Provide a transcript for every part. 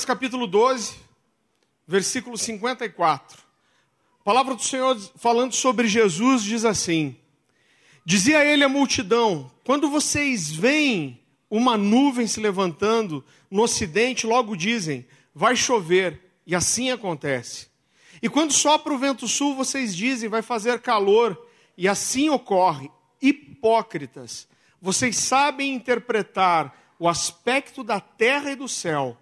Lucas capítulo 12, versículo 54. A palavra do Senhor falando sobre Jesus diz assim: Dizia ele à multidão: Quando vocês veem uma nuvem se levantando no ocidente, logo dizem: Vai chover, e assim acontece. E quando sopra o vento sul, vocês dizem: Vai fazer calor, e assim ocorre. Hipócritas, vocês sabem interpretar o aspecto da terra e do céu,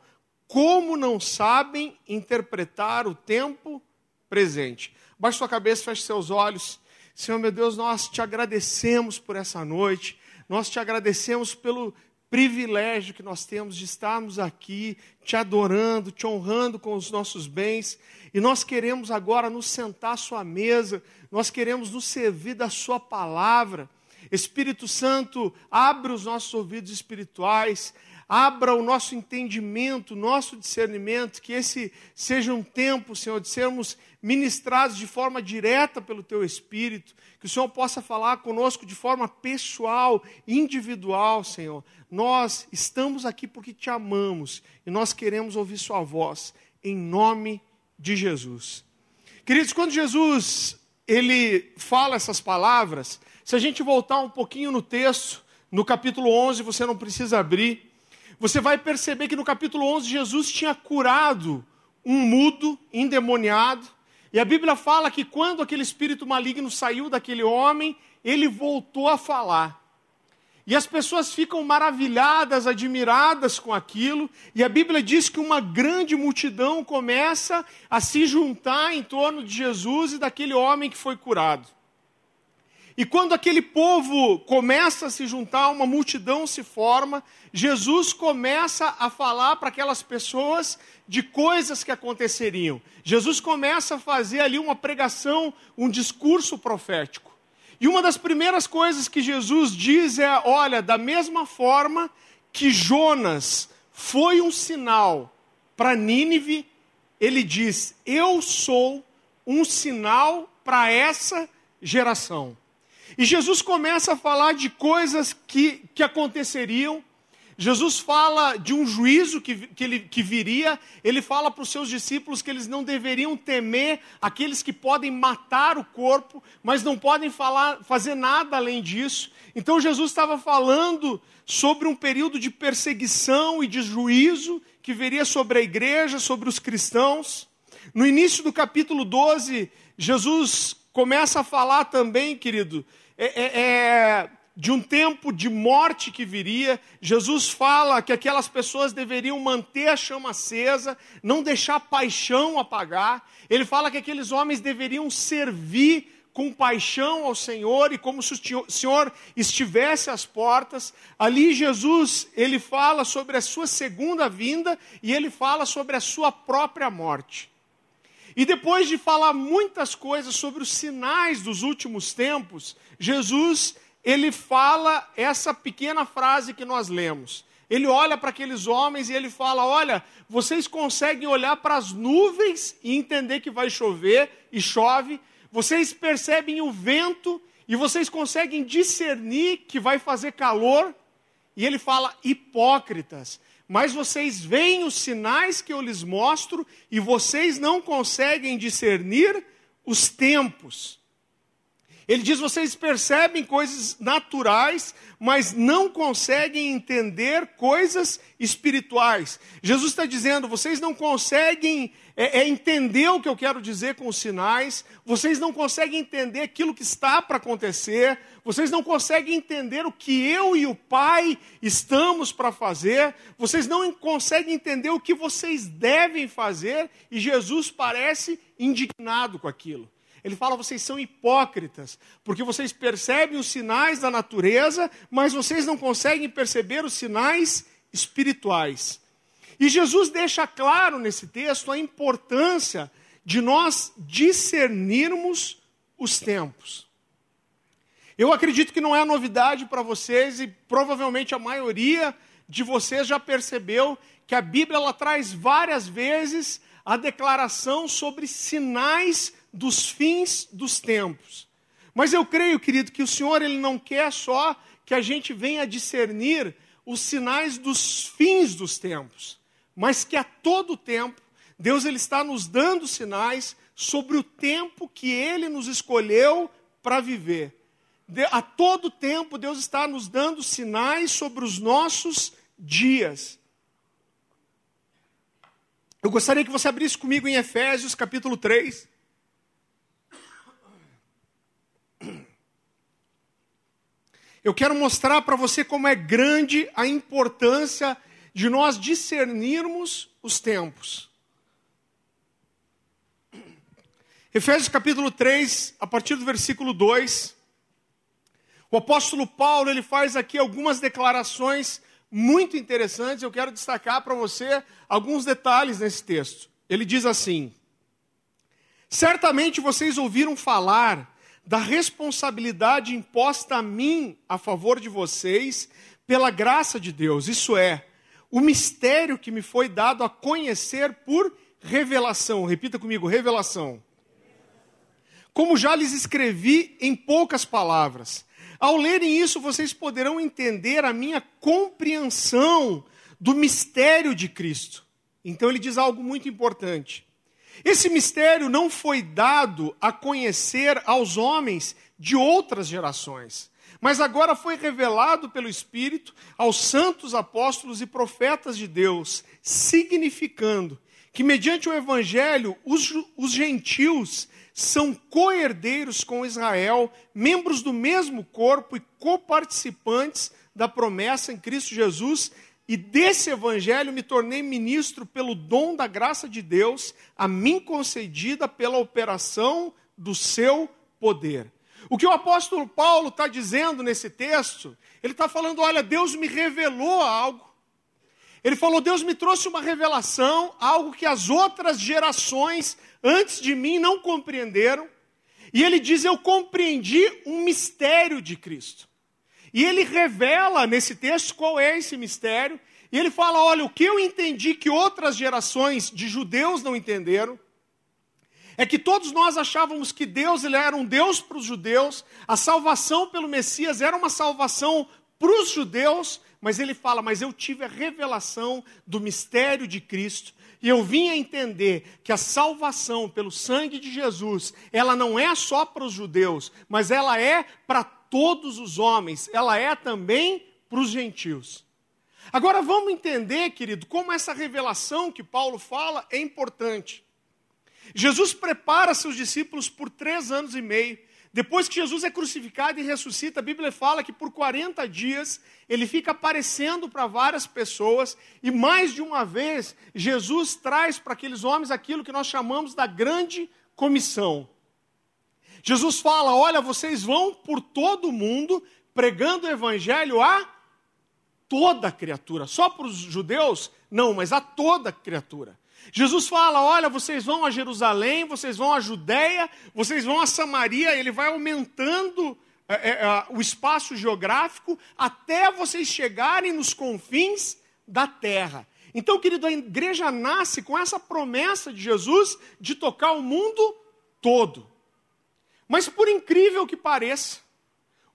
como não sabem interpretar o tempo presente? Baixe sua cabeça, feche seus olhos. Senhor meu Deus, nós te agradecemos por essa noite, nós te agradecemos pelo privilégio que nós temos de estarmos aqui, te adorando, te honrando com os nossos bens, e nós queremos agora nos sentar à sua mesa, nós queremos nos servir da sua palavra. Espírito Santo, abre os nossos ouvidos espirituais, abra o nosso entendimento, nosso discernimento, que esse seja um tempo, Senhor, de sermos ministrados de forma direta pelo Teu Espírito, que o Senhor possa falar conosco de forma pessoal, individual, Senhor. Nós estamos aqui porque te amamos e nós queremos ouvir Sua voz, em nome de Jesus. Queridos, quando Jesus ele fala essas palavras, se a gente voltar um pouquinho no texto, no capítulo 11, você não precisa abrir, você vai perceber que no capítulo 11 Jesus tinha curado um mudo endemoniado, e a Bíblia fala que quando aquele espírito maligno saiu daquele homem, ele voltou a falar. E as pessoas ficam maravilhadas, admiradas com aquilo, e a Bíblia diz que uma grande multidão começa a se juntar em torno de Jesus e daquele homem que foi curado. E quando aquele povo começa a se juntar, uma multidão se forma, Jesus começa a falar para aquelas pessoas de coisas que aconteceriam. Jesus começa a fazer ali uma pregação, um discurso profético. E uma das primeiras coisas que Jesus diz é: olha, da mesma forma que Jonas foi um sinal para Nínive, ele diz: eu sou um sinal para essa geração. E Jesus começa a falar de coisas que, que aconteceriam. Jesus fala de um juízo que, que, ele, que viria, ele fala para os seus discípulos que eles não deveriam temer aqueles que podem matar o corpo, mas não podem falar, fazer nada além disso. Então Jesus estava falando sobre um período de perseguição e de juízo que viria sobre a igreja, sobre os cristãos. No início do capítulo 12, Jesus começa a falar também, querido, é, é, é, de um tempo de morte que viria. Jesus fala que aquelas pessoas deveriam manter a chama acesa, não deixar a paixão apagar. Ele fala que aqueles homens deveriam servir com paixão ao Senhor e como se o Senhor estivesse às portas. Ali Jesus, ele fala sobre a sua segunda vinda e ele fala sobre a sua própria morte. E depois de falar muitas coisas sobre os sinais dos últimos tempos, Jesus, ele fala essa pequena frase que nós lemos. Ele olha para aqueles homens e ele fala: Olha, vocês conseguem olhar para as nuvens e entender que vai chover e chove, vocês percebem o vento e vocês conseguem discernir que vai fazer calor. E ele fala: hipócritas, mas vocês veem os sinais que eu lhes mostro e vocês não conseguem discernir os tempos. Ele diz: vocês percebem coisas naturais, mas não conseguem entender coisas espirituais. Jesus está dizendo: vocês não conseguem é, é, entender o que eu quero dizer com os sinais, vocês não conseguem entender aquilo que está para acontecer, vocês não conseguem entender o que eu e o Pai estamos para fazer, vocês não conseguem entender o que vocês devem fazer, e Jesus parece indignado com aquilo. Ele fala: vocês são hipócritas, porque vocês percebem os sinais da natureza, mas vocês não conseguem perceber os sinais espirituais. E Jesus deixa claro nesse texto a importância de nós discernirmos os tempos. Eu acredito que não é novidade para vocês e provavelmente a maioria de vocês já percebeu que a Bíblia ela traz várias vezes a declaração sobre sinais dos fins dos tempos. Mas eu creio, querido, que o Senhor ele não quer só que a gente venha discernir os sinais dos fins dos tempos, mas que a todo tempo Deus ele está nos dando sinais sobre o tempo que ele nos escolheu para viver. A todo tempo Deus está nos dando sinais sobre os nossos dias. Eu gostaria que você abrisse comigo em Efésios capítulo 3. Eu quero mostrar para você como é grande a importância de nós discernirmos os tempos. Efésios capítulo 3, a partir do versículo 2, o apóstolo Paulo ele faz aqui algumas declarações muito interessantes. Eu quero destacar para você alguns detalhes nesse texto. Ele diz assim: Certamente vocês ouviram falar da responsabilidade imposta a mim a favor de vocês pela graça de Deus. Isso é, o mistério que me foi dado a conhecer por revelação. Repita comigo: revelação. Como já lhes escrevi em poucas palavras. Ao lerem isso, vocês poderão entender a minha compreensão do mistério de Cristo. Então ele diz algo muito importante. Esse mistério não foi dado a conhecer aos homens de outras gerações mas agora foi revelado pelo Espírito aos santos apóstolos e profetas de Deus, significando que, mediante o Evangelho, os, os gentios são co-herdeiros com Israel, membros do mesmo corpo e coparticipantes da promessa em Cristo Jesus, e desse evangelho me tornei ministro pelo dom da graça de Deus, a mim concedida pela operação do seu poder. O que o apóstolo Paulo está dizendo nesse texto, ele está falando: olha, Deus me revelou algo. Ele falou: Deus me trouxe uma revelação, algo que as outras gerações antes de mim não compreenderam. E ele diz: Eu compreendi um mistério de Cristo. E ele revela nesse texto qual é esse mistério. E ele fala: Olha, o que eu entendi que outras gerações de judeus não entenderam é que todos nós achávamos que Deus ele era um Deus para os judeus, a salvação pelo Messias era uma salvação para os judeus, mas ele fala: Mas eu tive a revelação do mistério de Cristo. E eu vim a entender que a salvação pelo sangue de Jesus, ela não é só para os judeus, mas ela é para todos os homens, ela é também para os gentios. Agora vamos entender, querido, como essa revelação que Paulo fala é importante. Jesus prepara seus discípulos por três anos e meio. Depois que Jesus é crucificado e ressuscita, a Bíblia fala que por 40 dias ele fica aparecendo para várias pessoas, e mais de uma vez Jesus traz para aqueles homens aquilo que nós chamamos da grande comissão. Jesus fala: Olha, vocês vão por todo o mundo pregando o evangelho a toda criatura. Só para os judeus? Não, mas a toda criatura. Jesus fala: olha, vocês vão a Jerusalém, vocês vão a Judéia, vocês vão a Samaria, ele vai aumentando é, é, é, o espaço geográfico até vocês chegarem nos confins da terra. Então, querido, a igreja nasce com essa promessa de Jesus de tocar o mundo todo. Mas, por incrível que pareça,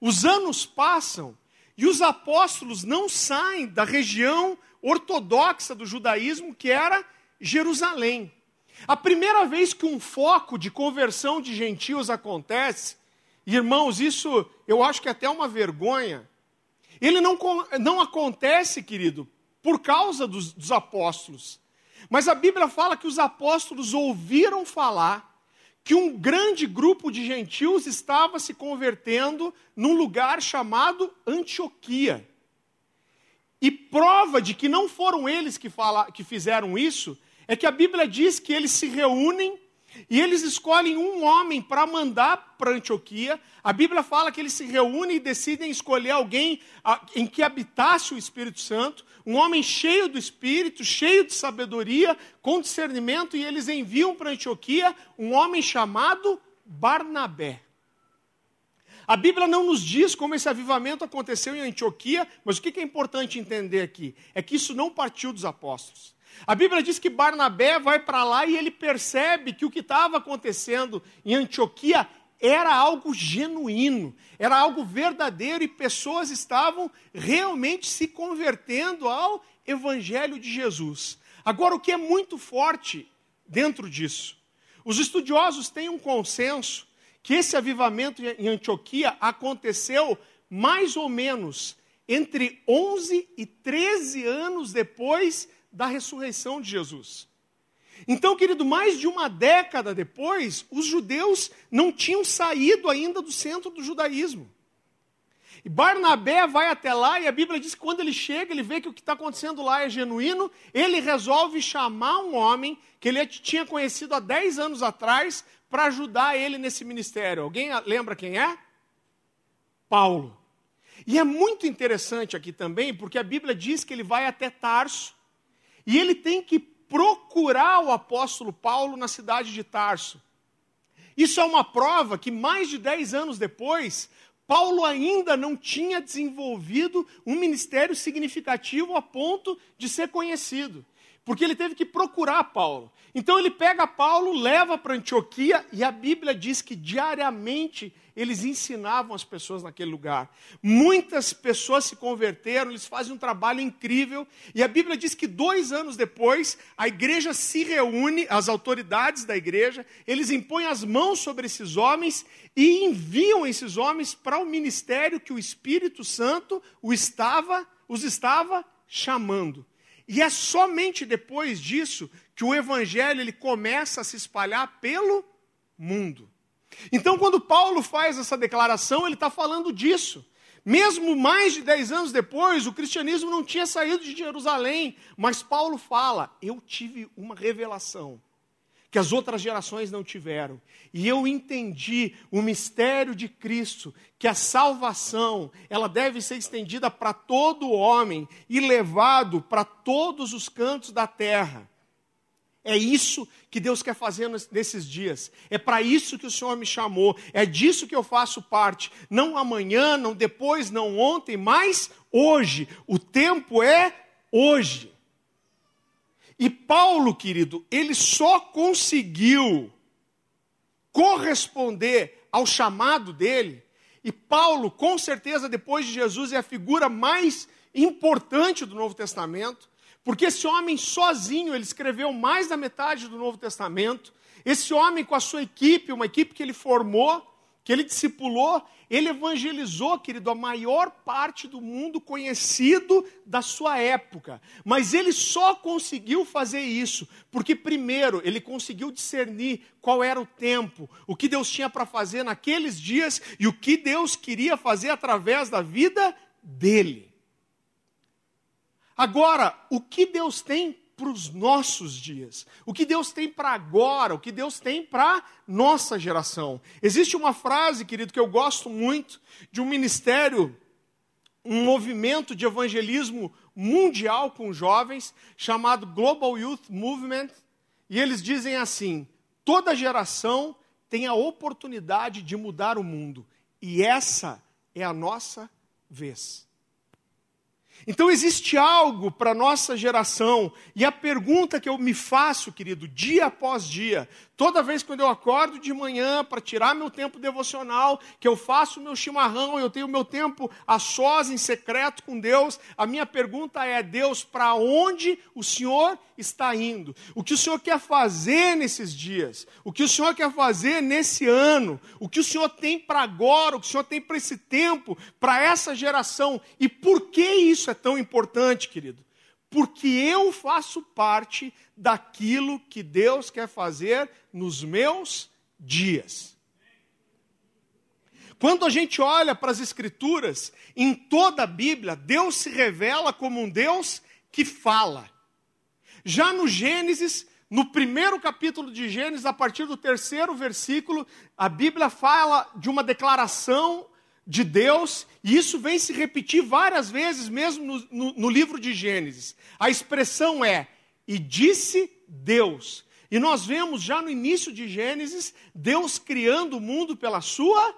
os anos passam e os apóstolos não saem da região ortodoxa do judaísmo, que era Jerusalém. A primeira vez que um foco de conversão de gentios acontece, irmãos, isso eu acho que é até uma vergonha. Ele não, não acontece, querido, por causa dos, dos apóstolos. Mas a Bíblia fala que os apóstolos ouviram falar que um grande grupo de gentios estava se convertendo num lugar chamado Antioquia. E prova de que não foram eles que, fala, que fizeram isso é que a Bíblia diz que eles se reúnem e eles escolhem um homem para mandar para Antioquia. A Bíblia fala que eles se reúnem e decidem escolher alguém em que habitasse o Espírito Santo, um homem cheio do Espírito, cheio de sabedoria, com discernimento, e eles enviam para Antioquia um homem chamado Barnabé. A Bíblia não nos diz como esse avivamento aconteceu em Antioquia, mas o que é importante entender aqui? É que isso não partiu dos apóstolos. A Bíblia diz que Barnabé vai para lá e ele percebe que o que estava acontecendo em Antioquia era algo genuíno, era algo verdadeiro e pessoas estavam realmente se convertendo ao Evangelho de Jesus. Agora, o que é muito forte dentro disso? Os estudiosos têm um consenso que esse avivamento em Antioquia aconteceu mais ou menos entre 11 e 13 anos depois da ressurreição de Jesus. Então, querido, mais de uma década depois, os judeus não tinham saído ainda do centro do judaísmo. E Barnabé vai até lá e a Bíblia diz que quando ele chega, ele vê que o que está acontecendo lá é genuíno, ele resolve chamar um homem que ele tinha conhecido há 10 anos atrás para ajudar ele nesse ministério. Alguém lembra quem é? Paulo. E é muito interessante aqui também, porque a Bíblia diz que ele vai até Tarso e ele tem que procurar o apóstolo Paulo na cidade de Tarso. Isso é uma prova que mais de 10 anos depois, Paulo ainda não tinha desenvolvido um ministério significativo a ponto de ser conhecido. Porque ele teve que procurar Paulo. Então ele pega Paulo, leva para Antioquia e a Bíblia diz que diariamente eles ensinavam as pessoas naquele lugar. Muitas pessoas se converteram, eles fazem um trabalho incrível. E a Bíblia diz que dois anos depois, a igreja se reúne, as autoridades da igreja, eles impõem as mãos sobre esses homens e enviam esses homens para o ministério que o Espírito Santo o estava, os estava chamando. E é somente depois disso que o evangelho ele começa a se espalhar pelo mundo. Então, quando Paulo faz essa declaração, ele está falando disso. Mesmo mais de 10 anos depois, o cristianismo não tinha saído de Jerusalém, mas Paulo fala: Eu tive uma revelação que as outras gerações não tiveram. E eu entendi o mistério de Cristo, que a salvação, ela deve ser estendida para todo homem e levado para todos os cantos da terra. É isso que Deus quer fazer nesses dias. É para isso que o Senhor me chamou. É disso que eu faço parte. Não amanhã, não depois, não ontem, mas hoje. O tempo é hoje. E Paulo, querido, ele só conseguiu corresponder ao chamado dele. E Paulo, com certeza, depois de Jesus, é a figura mais importante do Novo Testamento. Porque esse homem sozinho, ele escreveu mais da metade do Novo Testamento. Esse homem com a sua equipe, uma equipe que ele formou, que ele discipulou, ele evangelizou, querido, a maior parte do mundo conhecido da sua época. Mas ele só conseguiu fazer isso porque, primeiro, ele conseguiu discernir qual era o tempo, o que Deus tinha para fazer naqueles dias e o que Deus queria fazer através da vida dele. Agora, o que Deus tem para os nossos dias? O que Deus tem para agora? O que Deus tem para nossa geração? Existe uma frase, querido, que eu gosto muito, de um ministério, um movimento de evangelismo mundial com jovens, chamado Global Youth Movement, e eles dizem assim: toda geração tem a oportunidade de mudar o mundo, e essa é a nossa vez. Então existe algo para a nossa geração, e a pergunta que eu me faço, querido, dia após dia, Toda vez quando eu acordo de manhã para tirar meu tempo devocional, que eu faço meu chimarrão, eu tenho meu tempo a sós, em secreto com Deus, a minha pergunta é: Deus, para onde o Senhor está indo? O que o Senhor quer fazer nesses dias? O que o Senhor quer fazer nesse ano? O que o Senhor tem para agora? O que o Senhor tem para esse tempo, para essa geração? E por que isso é tão importante, querido? porque eu faço parte daquilo que Deus quer fazer nos meus dias. Quando a gente olha para as Escrituras, em toda a Bíblia, Deus se revela como um Deus que fala. Já no Gênesis, no primeiro capítulo de Gênesis, a partir do terceiro versículo, a Bíblia fala de uma declaração de Deus, e isso vem se repetir várias vezes, mesmo no, no, no, livro de Gênesis. A expressão é: e disse Deus. E nós vemos já no início de Gênesis, Deus criando o mundo pela sua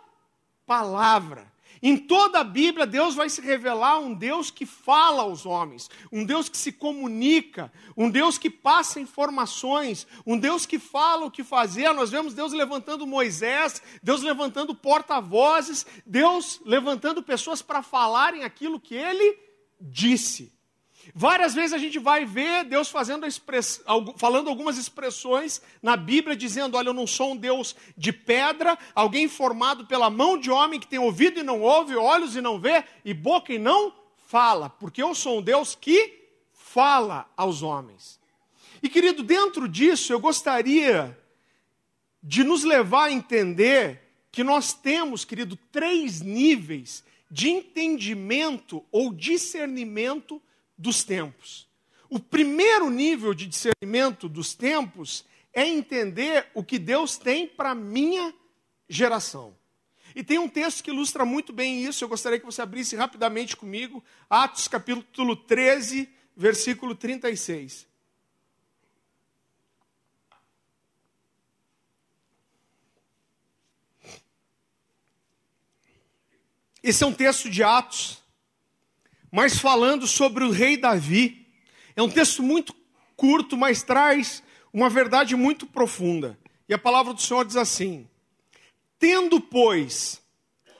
palavra. Em toda a Bíblia, Deus vai se revelar um Deus que fala aos homens, um Deus que se comunica, um Deus que passa informações, um Deus que fala o que fazer. Nós vemos Deus levantando Moisés, Deus levantando porta-vozes, Deus levantando pessoas para falarem aquilo que ele disse. Várias vezes a gente vai ver Deus fazendo express... falando algumas expressões na Bíblia, dizendo: Olha, eu não sou um Deus de pedra, alguém formado pela mão de homem que tem ouvido e não ouve, olhos e não vê, e boca e não fala, porque eu sou um Deus que fala aos homens. E querido, dentro disso, eu gostaria de nos levar a entender que nós temos, querido, três níveis de entendimento ou discernimento dos tempos. O primeiro nível de discernimento dos tempos é entender o que Deus tem para a minha geração. E tem um texto que ilustra muito bem isso, eu gostaria que você abrisse rapidamente comigo, Atos capítulo 13, versículo 36. Esse é um texto de Atos, mas falando sobre o rei Davi. É um texto muito curto, mas traz uma verdade muito profunda. E a palavra do Senhor diz assim: Tendo, pois,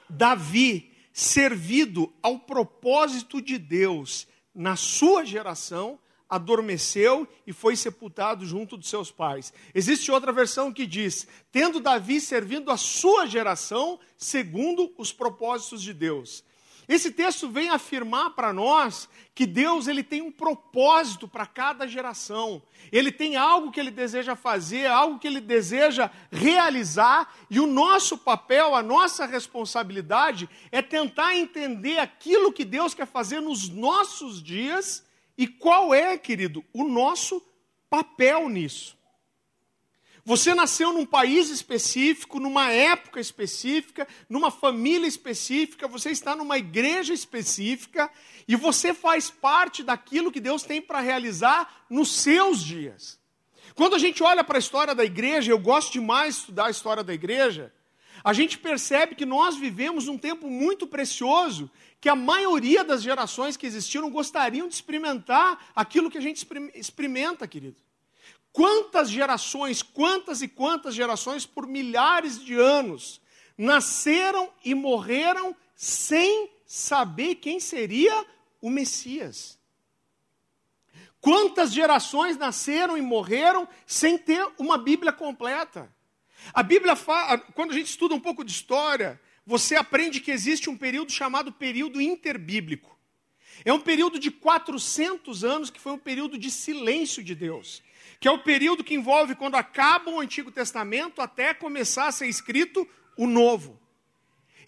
Davi servido ao propósito de Deus na sua geração, adormeceu e foi sepultado junto dos seus pais. Existe outra versão que diz: tendo Davi servindo a sua geração segundo os propósitos de Deus. Esse texto vem afirmar para nós que Deus ele tem um propósito para cada geração. Ele tem algo que ele deseja fazer, algo que ele deseja realizar, e o nosso papel, a nossa responsabilidade é tentar entender aquilo que Deus quer fazer nos nossos dias e qual é, querido, o nosso papel nisso. Você nasceu num país específico, numa época específica, numa família específica, você está numa igreja específica e você faz parte daquilo que Deus tem para realizar nos seus dias. Quando a gente olha para a história da igreja, eu gosto demais de estudar a história da igreja, a gente percebe que nós vivemos um tempo muito precioso, que a maioria das gerações que existiram gostariam de experimentar aquilo que a gente experimenta, querido. Quantas gerações, quantas e quantas gerações por milhares de anos nasceram e morreram sem saber quem seria o Messias? Quantas gerações nasceram e morreram sem ter uma Bíblia completa? A Bíblia fala, quando a gente estuda um pouco de história, você aprende que existe um período chamado período interbíblico. É um período de 400 anos que foi um período de silêncio de Deus que é o período que envolve quando acaba o Antigo Testamento até começar a ser escrito o Novo.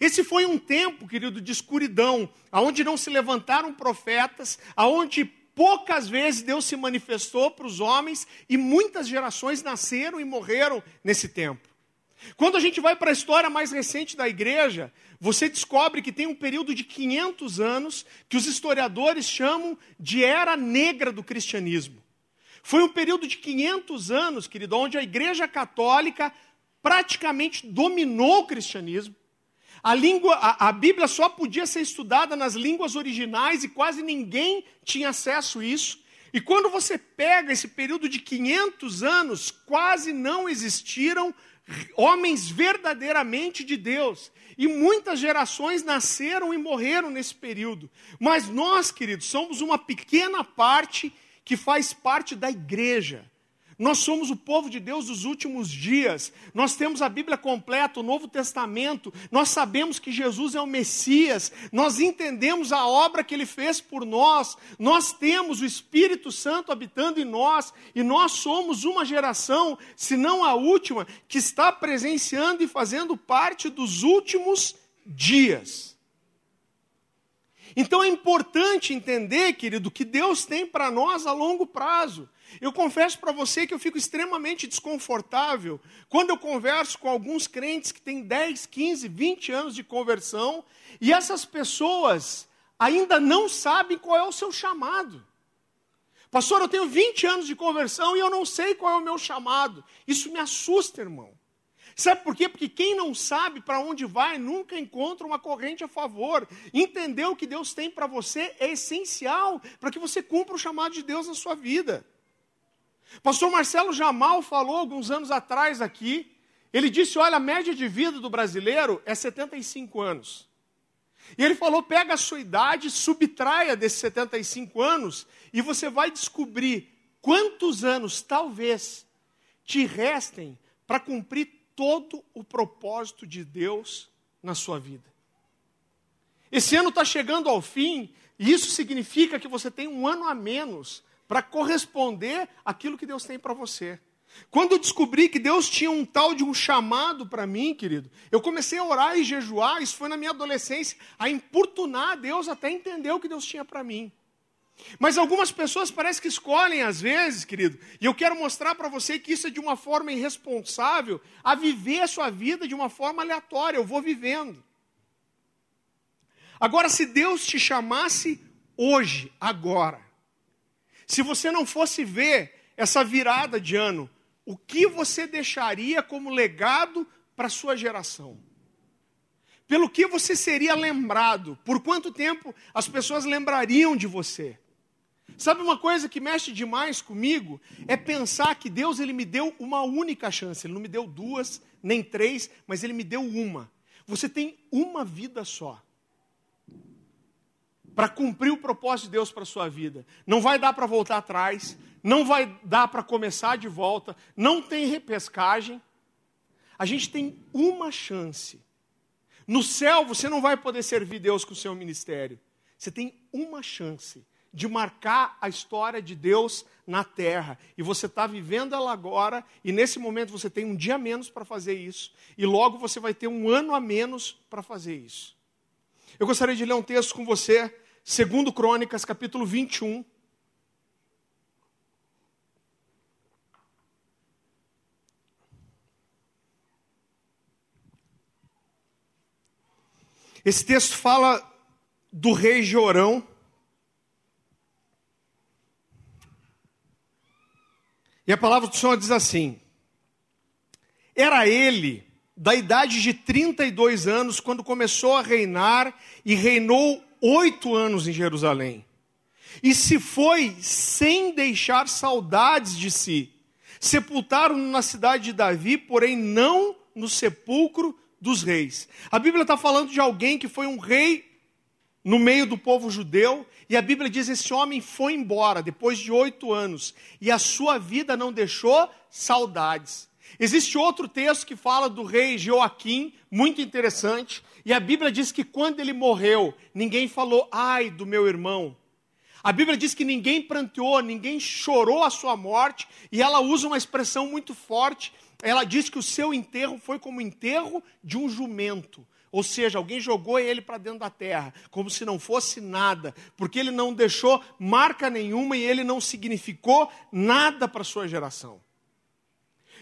Esse foi um tempo, querido, de escuridão, aonde não se levantaram profetas, aonde poucas vezes Deus se manifestou para os homens e muitas gerações nasceram e morreram nesse tempo. Quando a gente vai para a história mais recente da igreja, você descobre que tem um período de 500 anos que os historiadores chamam de era negra do cristianismo. Foi um período de 500 anos, querido, onde a Igreja Católica praticamente dominou o cristianismo. A, língua, a, a, Bíblia só podia ser estudada nas línguas originais e quase ninguém tinha acesso a isso. E quando você pega esse período de 500 anos, quase não existiram homens verdadeiramente de Deus. E muitas gerações nasceram e morreram nesse período. Mas nós, queridos, somos uma pequena parte que faz parte da igreja. Nós somos o povo de Deus dos últimos dias. Nós temos a Bíblia completa, o Novo Testamento. Nós sabemos que Jesus é o Messias. Nós entendemos a obra que ele fez por nós. Nós temos o Espírito Santo habitando em nós. E nós somos uma geração, se não a última, que está presenciando e fazendo parte dos últimos dias. Então é importante entender, querido, que Deus tem para nós a longo prazo. Eu confesso para você que eu fico extremamente desconfortável quando eu converso com alguns crentes que têm 10, 15, 20 anos de conversão e essas pessoas ainda não sabem qual é o seu chamado. Pastor, eu tenho 20 anos de conversão e eu não sei qual é o meu chamado. Isso me assusta, irmão. Sabe por quê? Porque quem não sabe para onde vai nunca encontra uma corrente a favor. Entender o que Deus tem para você é essencial para que você cumpra o chamado de Deus na sua vida. Pastor Marcelo Jamal falou alguns anos atrás aqui. Ele disse: olha, a média de vida do brasileiro é 75 anos. E ele falou: pega a sua idade, subtraia desses 75 anos, e você vai descobrir quantos anos talvez te restem para cumprir todo o propósito de Deus na sua vida. Esse ano está chegando ao fim, e isso significa que você tem um ano a menos para corresponder àquilo que Deus tem para você. Quando eu descobri que Deus tinha um tal de um chamado para mim, querido, eu comecei a orar e jejuar, isso foi na minha adolescência, a importunar a Deus até entender o que Deus tinha para mim. Mas algumas pessoas parece que escolhem às vezes, querido, e eu quero mostrar para você que isso é de uma forma irresponsável, a viver a sua vida de uma forma aleatória, eu vou vivendo. Agora, se Deus te chamasse hoje, agora, se você não fosse ver essa virada de ano, o que você deixaria como legado para a sua geração? Pelo que você seria lembrado? Por quanto tempo as pessoas lembrariam de você? Sabe uma coisa que mexe demais comigo? É pensar que Deus ele me deu uma única chance. Ele não me deu duas, nem três, mas ele me deu uma. Você tem uma vida só para cumprir o propósito de Deus para a sua vida. Não vai dar para voltar atrás, não vai dar para começar de volta, não tem repescagem. A gente tem uma chance. No céu você não vai poder servir Deus com o seu ministério. Você tem uma chance de marcar a história de Deus na terra. E você está vivendo ela agora, e nesse momento você tem um dia a menos para fazer isso, e logo você vai ter um ano a menos para fazer isso. Eu gostaria de ler um texto com você Segundo Crônicas, capítulo 21. Esse texto fala do rei Jorão. E a palavra do Senhor diz assim: Era ele da idade de 32 anos quando começou a reinar e reinou oito anos em Jerusalém. E se foi sem deixar saudades de si. Sepultaram-no na cidade de Davi, porém não no sepulcro dos reis. A Bíblia está falando de alguém que foi um rei no meio do povo judeu, e a Bíblia diz: esse homem foi embora depois de oito anos, e a sua vida não deixou saudades. Existe outro texto que fala do rei Joaquim, muito interessante, e a Bíblia diz que quando ele morreu, ninguém falou, ai do meu irmão. A Bíblia diz que ninguém pranteou, ninguém chorou a sua morte, e ela usa uma expressão muito forte. Ela diz que o seu enterro foi como o enterro de um jumento. Ou seja, alguém jogou ele para dentro da terra, como se não fosse nada, porque ele não deixou marca nenhuma e ele não significou nada para sua geração.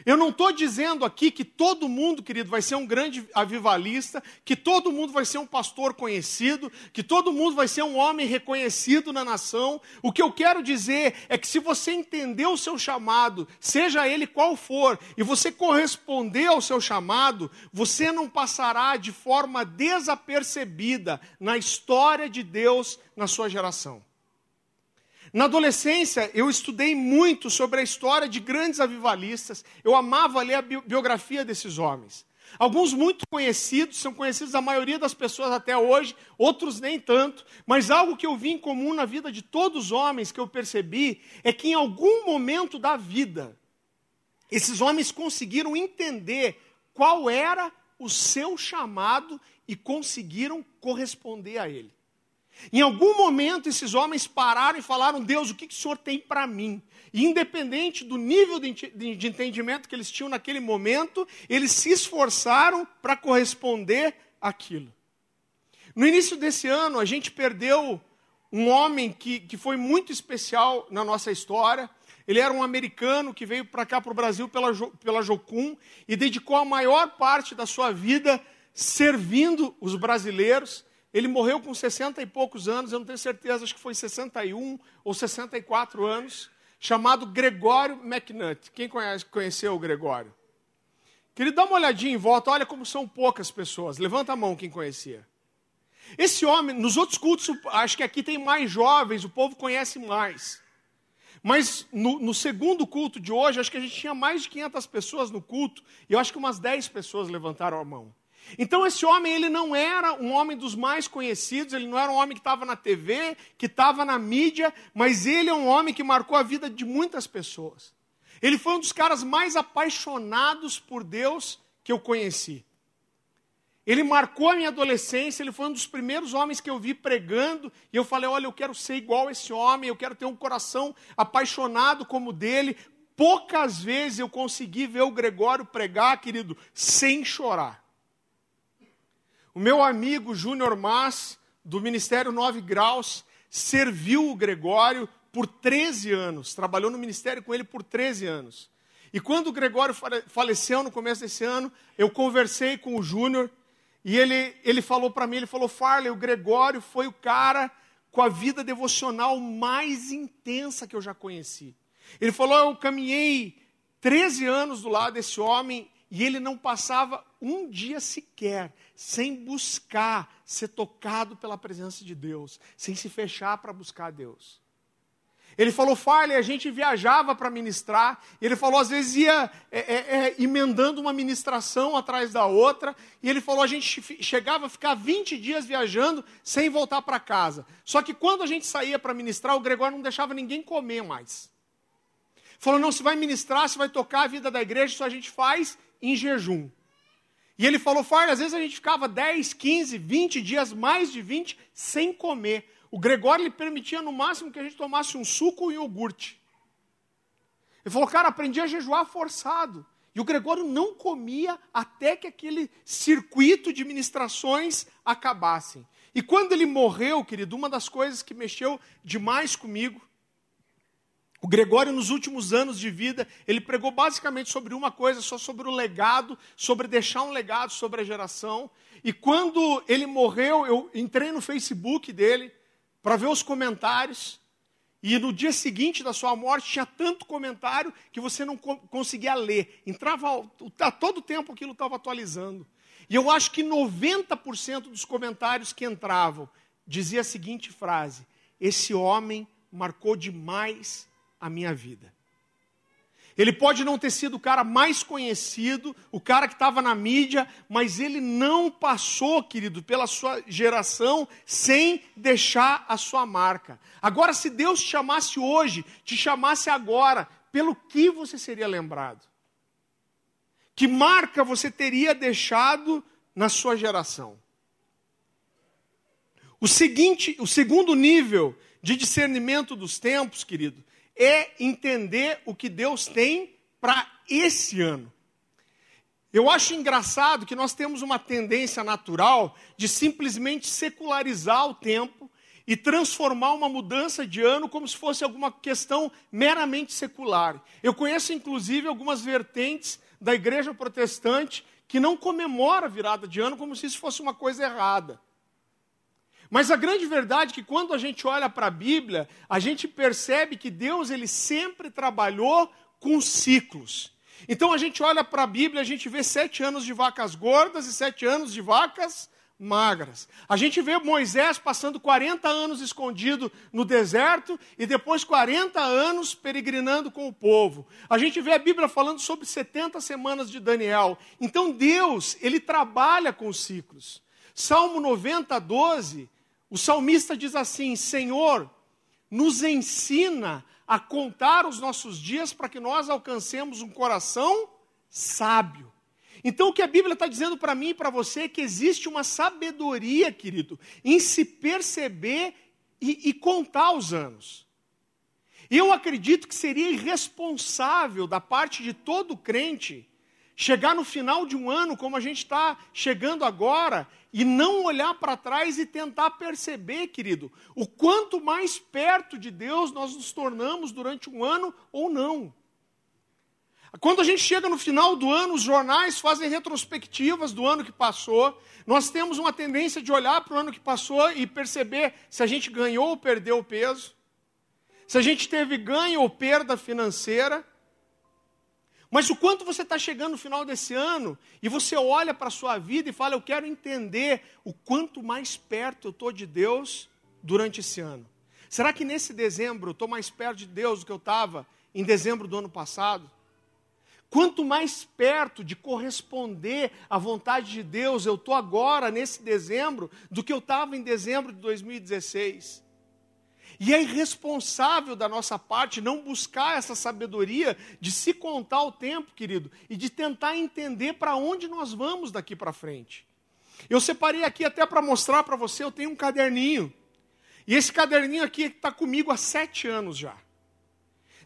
Eu não estou dizendo aqui que todo mundo, querido, vai ser um grande avivalista, que todo mundo vai ser um pastor conhecido, que todo mundo vai ser um homem reconhecido na nação. O que eu quero dizer é que se você entender o seu chamado, seja ele qual for, e você corresponder ao seu chamado, você não passará de forma desapercebida na história de Deus na sua geração. Na adolescência, eu estudei muito sobre a história de grandes avivalistas. Eu amava ler a biografia desses homens. Alguns muito conhecidos, são conhecidos a maioria das pessoas até hoje, outros nem tanto. Mas algo que eu vi em comum na vida de todos os homens que eu percebi é que em algum momento da vida, esses homens conseguiram entender qual era o seu chamado e conseguiram corresponder a ele. Em algum momento, esses homens pararam e falaram: Deus, o que, que o Senhor tem para mim? E, independente do nível de, entendimento que eles tinham naquele momento, eles se esforçaram para corresponder àquilo. No início desse ano, a gente perdeu um homem que, que foi muito especial na nossa história. Ele era um americano que veio para cá, para o Brasil, pela, pela Jocum, e dedicou a maior parte da sua vida servindo os brasileiros. Ele morreu com 60 e poucos anos, eu não tenho certeza, acho que foi 61 ou 64 anos, chamado Gregório McNutt. Quem conhece, conheceu o Gregório? Querido, dá uma olhadinha em volta, olha como são poucas pessoas. Levanta a mão quem conhecia. Esse homem, nos outros cultos, acho que aqui tem mais jovens, o povo conhece mais. Mas no, no, segundo culto de hoje, acho que a gente tinha mais de 500 pessoas no culto, e eu acho que umas 10 pessoas levantaram a mão. Então esse homem, ele não era um homem dos mais conhecidos, ele não era um homem que estava na TV, que estava na mídia, mas ele é um homem que marcou a vida de muitas pessoas. Ele foi um dos caras mais apaixonados por Deus que eu conheci. Ele marcou a minha adolescência, ele foi um dos primeiros homens que eu vi pregando, e eu falei: olha, eu quero ser igual a esse homem, eu quero ter um coração apaixonado como o dele. Poucas vezes eu consegui ver o Gregório pregar, querido, sem chorar. O meu amigo Júnior Mas, do Ministério 9 Graus, serviu o Gregório por 13 anos, trabalhou no ministério com ele por 13 anos. E quando o Gregório faleceu no começo desse ano, eu conversei com o Júnior e ele, ele falou para mim, ele falou, Farley, o Gregório foi o cara com a vida devocional mais intensa que eu já conheci. Ele falou, eu caminhei 13 anos do lado desse homem e ele não passava um dia sequer sem buscar ser tocado pela presença de Deus, sem se fechar para buscar Deus. Ele falou, Farley, a gente viajava para ministrar. Ele falou, às vezes ia é, é, é, emendando uma ministração atrás da outra. E ele falou, a gente chegava a ficar 20 dias viajando sem voltar para casa. Só que quando a gente saía para ministrar, o Gregório não deixava ninguém comer mais. Falou, não, se vai ministrar, se vai tocar a vida da igreja, isso a gente faz em jejum. E ele falou, Farley, às vezes a gente ficava 10, 15, 20 dias, mais de 20, sem comer. O Gregório lhe permitia no máximo que a gente tomasse um suco e iogurte. Ele falou, cara, aprendi a jejuar forçado. E o Gregório não comia até que aquele circuito de ministrações acabassem. E quando ele morreu, querido, uma das coisas que mexeu demais comigo, o Gregório, nos últimos anos de vida, ele pregou basicamente sobre uma coisa, só sobre o legado, sobre deixar um legado sobre a geração. E quando ele morreu, eu entrei no Facebook dele, para ver os comentários. E no dia seguinte da sua morte tinha tanto comentário que você não conseguia ler. Entrava a todo tempo aquilo estava atualizando. E eu acho que 90% dos comentários que entravam dizia a seguinte frase: Esse homem marcou demais a minha vida. Ele pode não ter sido o cara mais conhecido, o cara que estava na mídia, mas ele não passou, querido, pela sua geração sem deixar a sua marca. Agora, se Deus te chamasse hoje, te chamasse agora, pelo que você seria lembrado? Que marca você teria deixado na sua geração? O seguinte, o segundo nível de discernimento dos tempos, querido, é entender o que Deus tem para esse ano. Eu acho engraçado que nós temos uma tendência natural de simplesmente secularizar o tempo e transformar uma mudança de ano como se fosse alguma questão meramente secular. Eu conheço, inclusive, algumas vertentes da igreja protestante que não comemora a virada de ano como se isso fosse uma coisa errada. Mas a grande verdade é que quando a gente olha para a Bíblia, a gente percebe que Deus ele sempre trabalhou com ciclos. Então a gente olha para a Bíblia, a gente vê sete anos de vacas gordas e sete anos de vacas magras. A gente vê Moisés passando 40 anos escondido no deserto e depois 40 anos peregrinando com o povo. A gente vê a Bíblia falando sobre 70 semanas de Daniel. Então Deus, ele trabalha com ciclos. Salmo 90, 12 o salmista diz assim: Senhor, nos ensina a contar os nossos dias para que nós alcancemos um coração sábio. Então, o que a Bíblia está dizendo para mim e para você é que existe uma sabedoria, querido, em se perceber e, e contar os anos. Eu acredito que seria irresponsável da parte de todo crente chegar no final de um ano, como a gente está chegando agora, e não olhar para trás e tentar perceber, querido, o quanto mais perto de Deus nós nos tornamos durante um ano ou não. Quando a gente chega no final do ano, os jornais fazem retrospectivas do ano que passou. Nós temos uma tendência de olhar para o ano que passou e perceber se a gente ganhou ou perdeu peso, se a gente teve ganho ou perda financeira. Mas o quanto você está chegando no final desse ano e você olha para a sua vida e fala: Eu quero entender o quanto mais perto eu estou de Deus durante esse ano. Será que nesse dezembro eu estou mais perto de Deus do que eu estava em dezembro do ano passado? Quanto mais perto de corresponder à vontade de Deus eu estou agora, nesse dezembro, do que eu estava em dezembro de 2016. E é irresponsável da nossa parte não buscar essa sabedoria de se contar o tempo, querido, e de tentar entender para onde nós vamos daqui para frente. Eu separei aqui até para mostrar para você, eu tenho um caderninho. E esse caderninho aqui está comigo há sete anos já.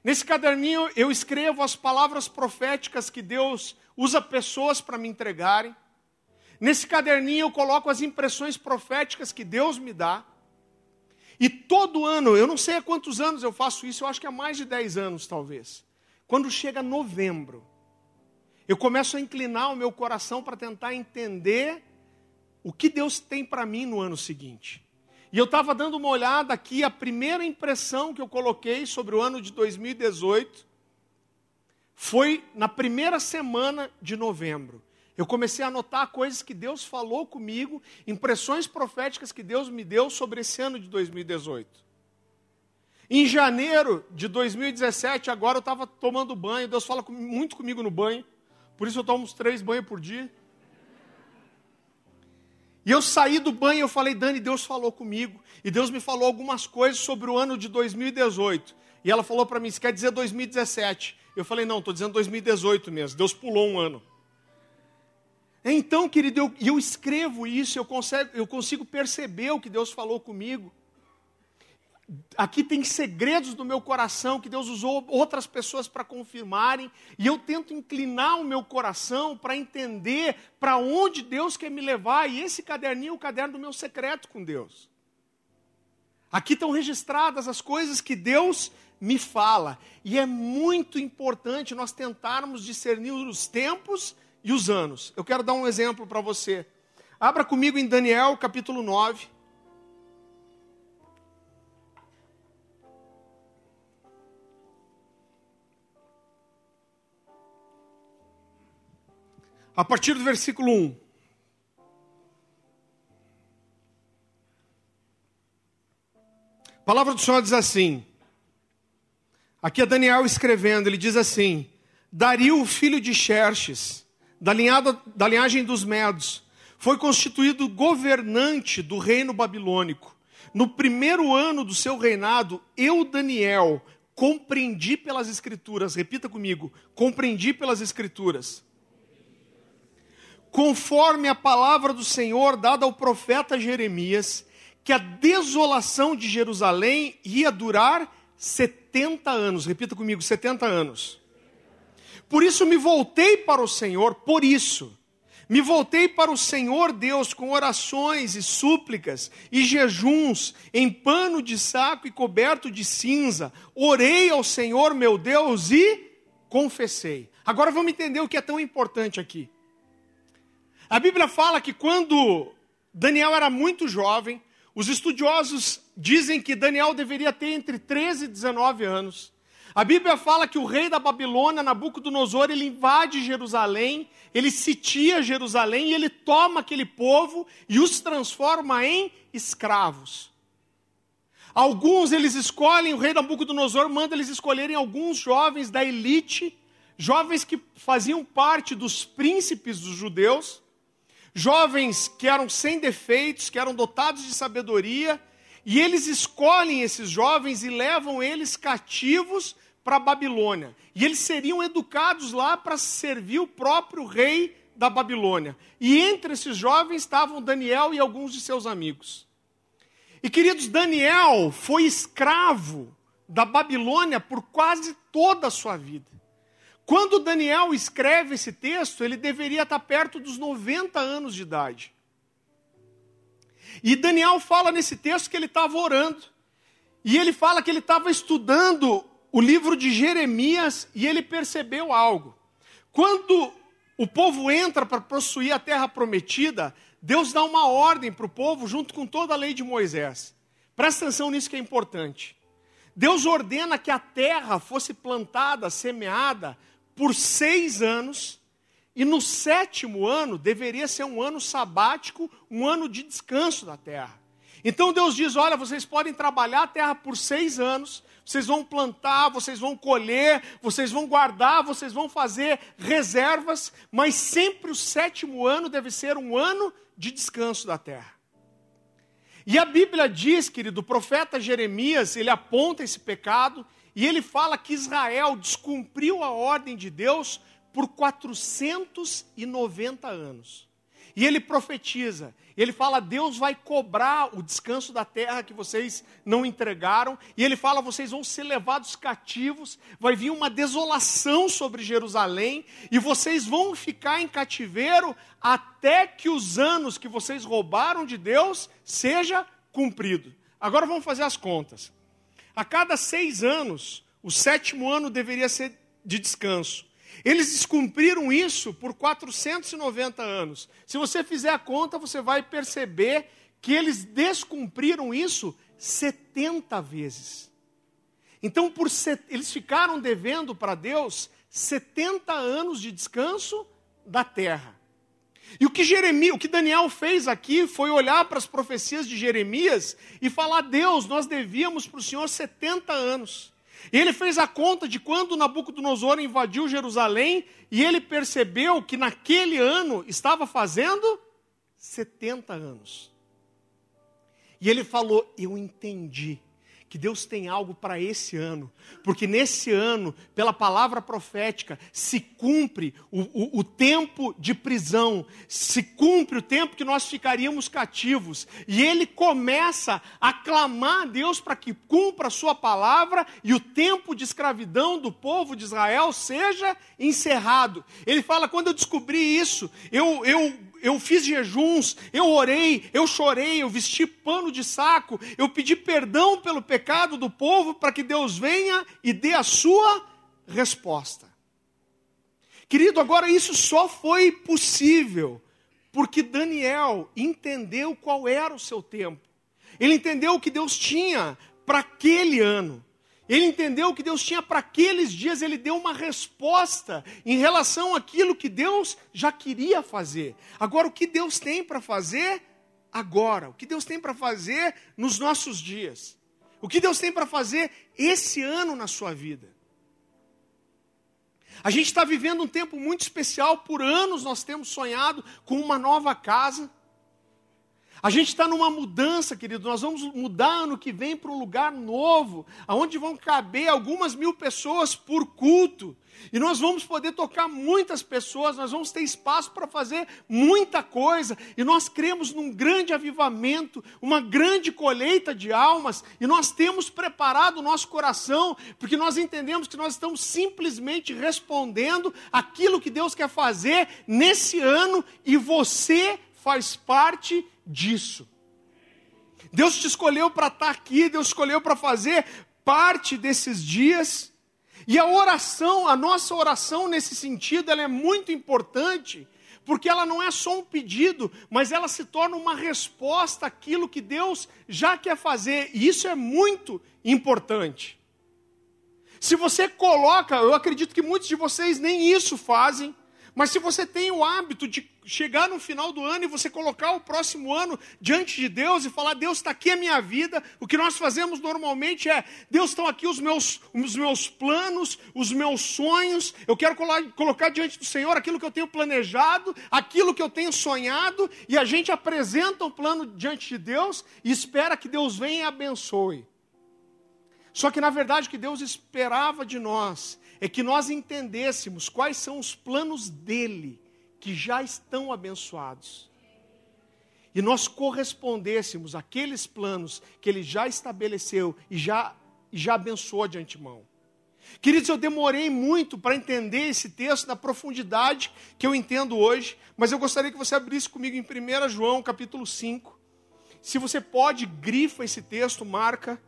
Nesse caderninho eu escrevo as palavras proféticas que Deus usa pessoas para me entregarem. Nesse caderninho eu coloco as impressões proféticas que Deus me dá. E todo ano, eu não sei há quantos anos eu faço isso, eu acho que há mais de 10 anos talvez. Quando chega novembro, eu começo a inclinar o meu coração para tentar entender o que Deus tem para mim no ano seguinte. E eu estava dando uma olhada aqui, a primeira impressão que eu coloquei sobre o ano de 2018 foi na primeira semana de novembro. Eu comecei a anotar coisas que Deus falou comigo, impressões proféticas que Deus me deu sobre esse ano de 2018. Em janeiro de 2017, agora eu estava tomando banho, Deus fala muito comigo no banho, por isso eu tomo uns três banhos por dia. E eu saí do banho e eu falei, Dani, Deus falou comigo. E Deus me falou algumas coisas sobre o ano de 2018. E ela falou para mim, isso quer dizer 2017? Eu falei, não, estou dizendo 2018 mesmo. Deus pulou um ano. Então, querido, eu, eu escrevo isso, eu consigo, eu consigo perceber o que Deus falou comigo. Aqui tem segredos do meu coração que Deus usou outras pessoas para confirmarem, e eu tento inclinar o meu coração para entender para onde Deus quer me levar, e esse caderninho é o caderno do meu secreto com Deus. Aqui estão registradas as coisas que Deus me fala, e é muito importante nós tentarmos discernir os tempos e os anos. Eu quero dar um exemplo para você. Abra comigo em Daniel capítulo 9. A partir do versículo 1. A palavra do Senhor diz assim. Aqui é Daniel escrevendo, ele diz assim: Dario, filho de Xerxes, da, linhada, da linhagem dos Medos, foi constituído governante do reino babilônico. No primeiro ano do seu reinado, eu, Daniel, compreendi pelas Escrituras, repita comigo, compreendi pelas Escrituras, conforme a palavra do Senhor dada ao profeta Jeremias, que a desolação de Jerusalém ia durar 70 anos, repita comigo, 70 anos. Por isso me voltei para o Senhor, por isso. Me voltei para o Senhor Deus com orações e súplicas e jejuns, em pano de saco e coberto de cinza. Orei ao Senhor meu Deus e confessei. Agora vamos entender o que é tão importante aqui. A Bíblia fala que quando Daniel era muito jovem, os estudiosos dizem que Daniel deveria ter entre 13 e 19 anos. A Bíblia fala que o rei da Babilônia, Nabucodonosor, ele invade Jerusalém, ele sitia Jerusalém e ele toma aquele povo e os transforma em escravos. Alguns eles escolhem, o rei Nabucodonosor manda eles escolherem alguns jovens da elite, jovens que faziam parte dos príncipes dos judeus, jovens que eram sem defeitos, que eram dotados de sabedoria, e eles escolhem esses jovens e levam eles cativos para a Babilônia. E eles seriam educados lá para servir o próprio rei da Babilônia. E entre esses jovens estavam Daniel e alguns de seus amigos. E queridos, Daniel foi escravo da Babilônia por quase toda a sua vida. Quando Daniel escreve esse texto, ele deveria estar perto dos 90 anos de idade. E Daniel fala nesse texto que ele estava orando. E ele fala que ele estava estudando o livro de Jeremias e ele percebeu algo. Quando o povo entra para possuir a terra prometida, Deus dá uma ordem para o povo junto com toda a lei de Moisés. Presta atenção nisso que é importante. Deus ordena que a terra fosse plantada, semeada, por seis anos, e no sétimo ano deveria ser um ano sabático, um ano de descanso da terra. Então Deus diz: olha, vocês podem trabalhar a terra por seis anos, vocês vão plantar, vocês vão colher, vocês vão guardar, vocês vão fazer reservas, mas sempre o sétimo ano deve ser um ano de descanso da terra. E a Bíblia diz, querido, o profeta Jeremias, ele aponta esse pecado e ele fala que Israel descumpriu a ordem de Deus por 490 anos. E ele profetiza, ele fala: Deus vai cobrar o descanso da terra que vocês não entregaram, e ele fala: vocês vão ser levados cativos, vai vir uma desolação sobre Jerusalém, e vocês vão ficar em cativeiro até que os anos que vocês roubaram de Deus seja cumprido. Agora vamos fazer as contas. A cada seis anos, o sétimo ano deveria ser de descanso. Eles descumpriram isso por 490 anos. Se você fizer a conta, você vai perceber que eles descumpriram isso 70 vezes. Então, por set... eles ficaram devendo para Deus 70 anos de descanso da terra. E o que Jeremias, o que Daniel fez aqui foi olhar para as profecias de Jeremias e falar: Deus, nós devíamos para o Senhor 70 anos. E ele fez a conta de quando Nabucodonosor invadiu Jerusalém e ele percebeu que naquele ano estava fazendo 70 anos. E ele falou: Eu entendi que Deus tem algo para esse ano, porque nesse ano, pela palavra profética, se cumpre o, o, o, tempo de prisão, se cumpre o tempo que nós ficaríamos cativos, e ele começa a clamar a Deus para que cumpra a sua palavra e o tempo de escravidão do povo de Israel seja encerrado. Ele fala: quando eu descobri isso, eu, eu eu fiz jejuns, eu orei, eu chorei, eu vesti pano de saco, eu pedi perdão pelo pecado do povo para que Deus venha e dê a sua resposta. Querido, agora isso só foi possível porque Daniel entendeu qual era o seu tempo. Ele entendeu o que Deus tinha para aquele ano. Ele entendeu que Deus tinha para aqueles dias, ele deu uma resposta em relação àquilo que Deus já queria fazer. Agora, o que Deus tem para fazer agora? O que Deus tem para fazer nos nossos dias? O que Deus tem para fazer esse ano na sua vida? A gente está vivendo um tempo muito especial, por anos nós temos sonhado com uma nova casa. A gente está numa mudança, querido. Nós vamos mudar ano que vem para um lugar novo, aonde vão caber algumas mil pessoas por culto. E nós vamos poder tocar muitas pessoas, nós vamos ter espaço para fazer muita coisa. E nós cremos num grande avivamento, uma grande colheita de almas. E nós temos preparado o nosso coração, porque nós entendemos que nós estamos simplesmente respondendo aquilo que Deus quer fazer nesse ano. E você faz parte disso. Deus te escolheu para estar tá aqui, Deus escolheu para fazer parte desses dias. E a oração, a nossa oração nesse sentido, ela é muito importante, porque ela não é só um pedido, mas ela se torna uma resposta àquilo que Deus já quer fazer, e isso é muito importante. Se você coloca, eu acredito que muitos de vocês nem isso fazem, mas se você tem o hábito de chegar no final do ano e você colocar o próximo ano diante de Deus e falar: Deus, está aqui a minha vida. O que nós fazemos normalmente é: Deus, estão aqui os meus, os meus planos, os meus sonhos. Eu quero colocar diante do Senhor aquilo que eu tenho planejado, aquilo que eu tenho sonhado. E a gente apresenta um plano diante de Deus e espera que Deus venha e abençoe. Só que na verdade o que Deus esperava de nós é que nós entendêssemos quais são os planos dele que já estão abençoados. E nós correspondêssemos àqueles planos que ele já estabeleceu e já, e já abençoou de antemão. Queridos, eu demorei muito para entender esse texto na profundidade que eu entendo hoje, mas eu gostaria que você abrisse comigo em 1 João, capítulo 5. Se você pode, grifa esse texto, marca.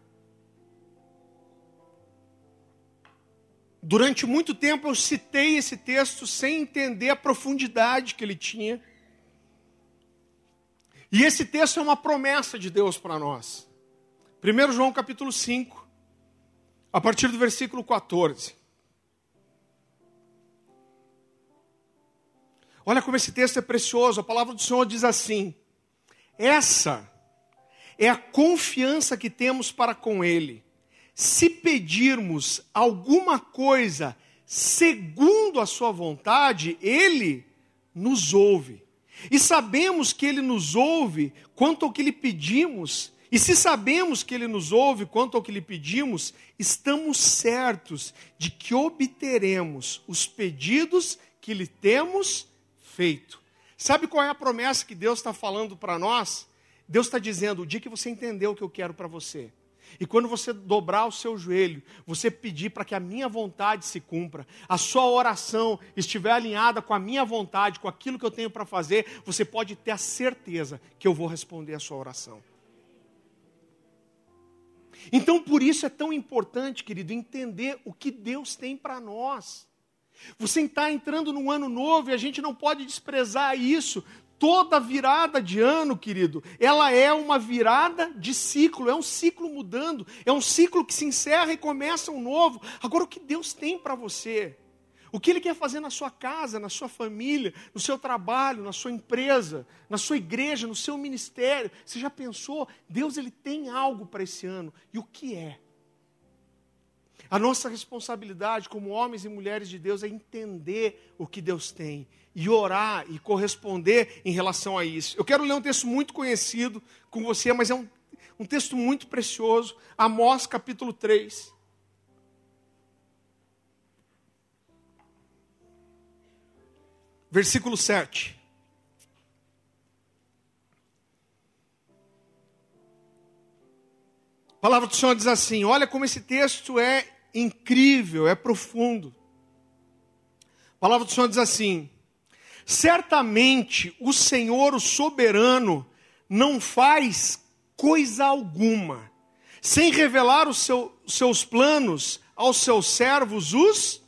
Durante muito tempo eu citei esse texto sem entender a profundidade que ele tinha. E esse texto é uma promessa de Deus para nós. 1 João capítulo 5, a partir do versículo 14. Olha como esse texto é precioso. A palavra do Senhor diz assim: Essa é a confiança que temos para com Ele. Se pedirmos alguma coisa segundo a Sua vontade, Ele nos ouve. E sabemos que Ele nos ouve quanto ao que lhe pedimos. E se sabemos que Ele nos ouve quanto ao que lhe pedimos, estamos certos de que obteremos os pedidos que lhe temos feito. Sabe qual é a promessa que Deus está falando para nós? Deus está dizendo: o dia que você entendeu o que eu quero para você, e quando você dobrar o seu joelho, você pedir para que a minha vontade se cumpra, a sua oração estiver alinhada com a minha vontade, com aquilo que eu tenho para fazer, você pode ter a certeza que eu vou responder a sua oração. Então, por isso é tão importante, querido, entender o que Deus tem para nós. Você está entrando num ano novo e a gente não pode desprezar isso. Toda virada de ano, querido, ela é uma virada de ciclo, é um ciclo mudando, é um ciclo que se encerra e começa um novo. Agora, o que Deus tem para você? O que Ele quer fazer na sua casa, na sua família, no seu trabalho, na sua empresa, na sua igreja, no seu ministério? Você já pensou? Deus ele tem algo para esse ano. E o que é? A nossa responsabilidade como homens e mulheres de Deus é entender o que Deus tem e orar e corresponder em relação a isso. Eu quero ler um texto muito conhecido com você, mas é um, um texto muito precioso. Amós capítulo 3. Versículo 7. A palavra do Senhor diz assim: Olha como esse texto é incrível, é profundo. A palavra do Senhor diz assim: Certamente o Senhor, o soberano, não faz coisa alguma, sem revelar os seu, seus planos aos seus servos, os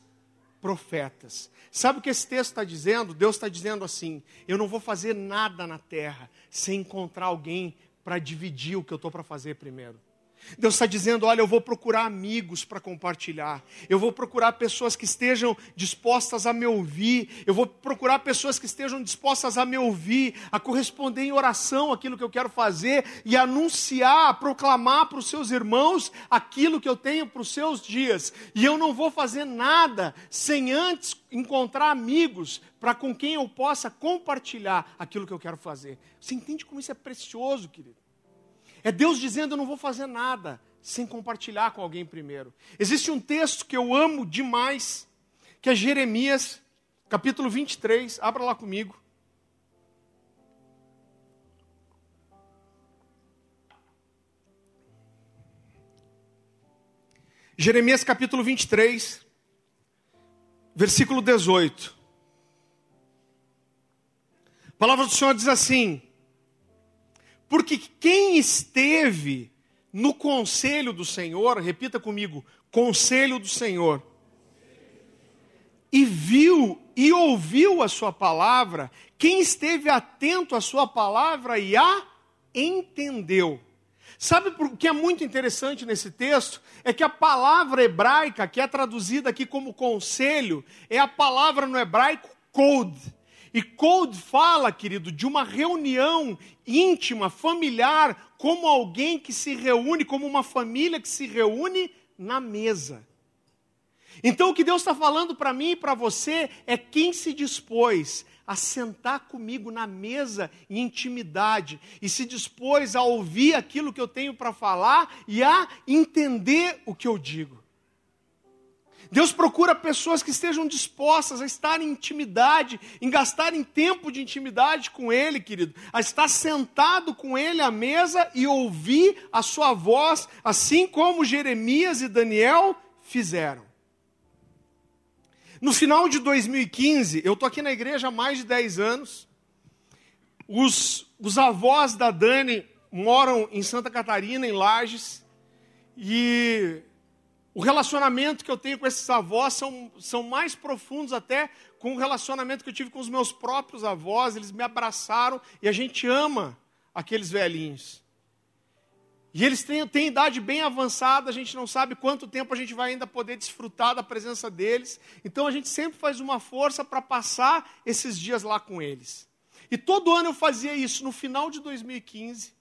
profetas. Sabe o que esse texto está dizendo? Deus está dizendo assim: eu não vou fazer nada na terra sem encontrar alguém para dividir o que eu estou para fazer primeiro. Deus está dizendo: olha, eu vou procurar amigos para compartilhar, eu vou procurar pessoas que estejam dispostas a me ouvir, eu vou procurar pessoas que estejam dispostas a me ouvir, a corresponder em oração aquilo que eu quero fazer e anunciar, proclamar para os seus irmãos aquilo que eu tenho para os seus dias. E eu não vou fazer nada sem antes encontrar amigos para com quem eu possa compartilhar aquilo que eu quero fazer. Você entende como isso é precioso, querido? É Deus dizendo: Eu não vou fazer nada sem compartilhar com alguém primeiro. Existe um texto que eu amo demais, que é Jeremias, capítulo 23. Abra lá comigo. Jeremias capítulo 23, versículo 18. A palavra do Senhor diz assim: porque quem esteve no conselho do Senhor, repita comigo, conselho do Senhor, e viu e ouviu a sua palavra, quem esteve atento à sua palavra e a entendeu. Sabe o que é muito interessante nesse texto? É que a palavra hebraica, que é traduzida aqui como conselho, é a palavra no hebraico code e Cold fala, querido, de uma reunião íntima, familiar, como alguém que se reúne, como uma família que se reúne na mesa. Então o que Deus está falando para mim e para você é quem se dispôs a sentar comigo na mesa em intimidade e se dispôs a ouvir aquilo que eu tenho para falar e a entender o que eu digo. Deus procura pessoas que estejam dispostas a estar em intimidade, em gastarem tempo de intimidade com Ele, querido, a estar sentado com Ele à mesa e ouvir a Sua voz, assim como Jeremias e Daniel fizeram. No final de 2015, eu estou aqui na igreja há mais de 10 anos, os, os avós da Dani moram em Santa Catarina, em Lages, e o relacionamento que eu tenho com esses avós são, são mais profundos até com o relacionamento que eu tive com os meus próprios avós. Eles me abraçaram e a gente ama aqueles velhinhos. E eles têm, têm idade bem avançada, a gente não sabe quanto tempo a gente vai ainda poder desfrutar da presença deles. Então a gente sempre faz uma força para passar esses dias lá com eles. E todo ano eu fazia isso. No final de 2015,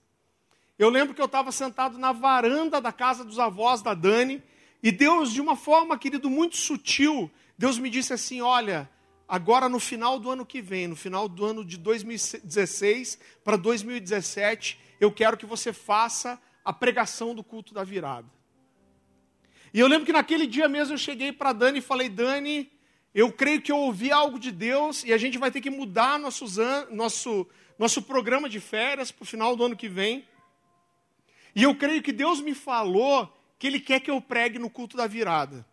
eu lembro que eu estava sentado na varanda da casa dos avós da Dani, e Deus, de uma forma, querido, muito sutil, Deus me disse assim: olha, agora no final do ano que vem, no final do ano de 2016 para 2017, eu quero que você faça a pregação do culto da virada. E eu lembro que naquele dia mesmo eu cheguei para Dani e falei: Dani, eu creio que eu ouvi algo de Deus e a gente vai ter que mudar nossos an nosso, nosso programa de férias para o final do ano que vem. E eu creio que Deus me falou que Ele quer que eu pregue no culto da virada.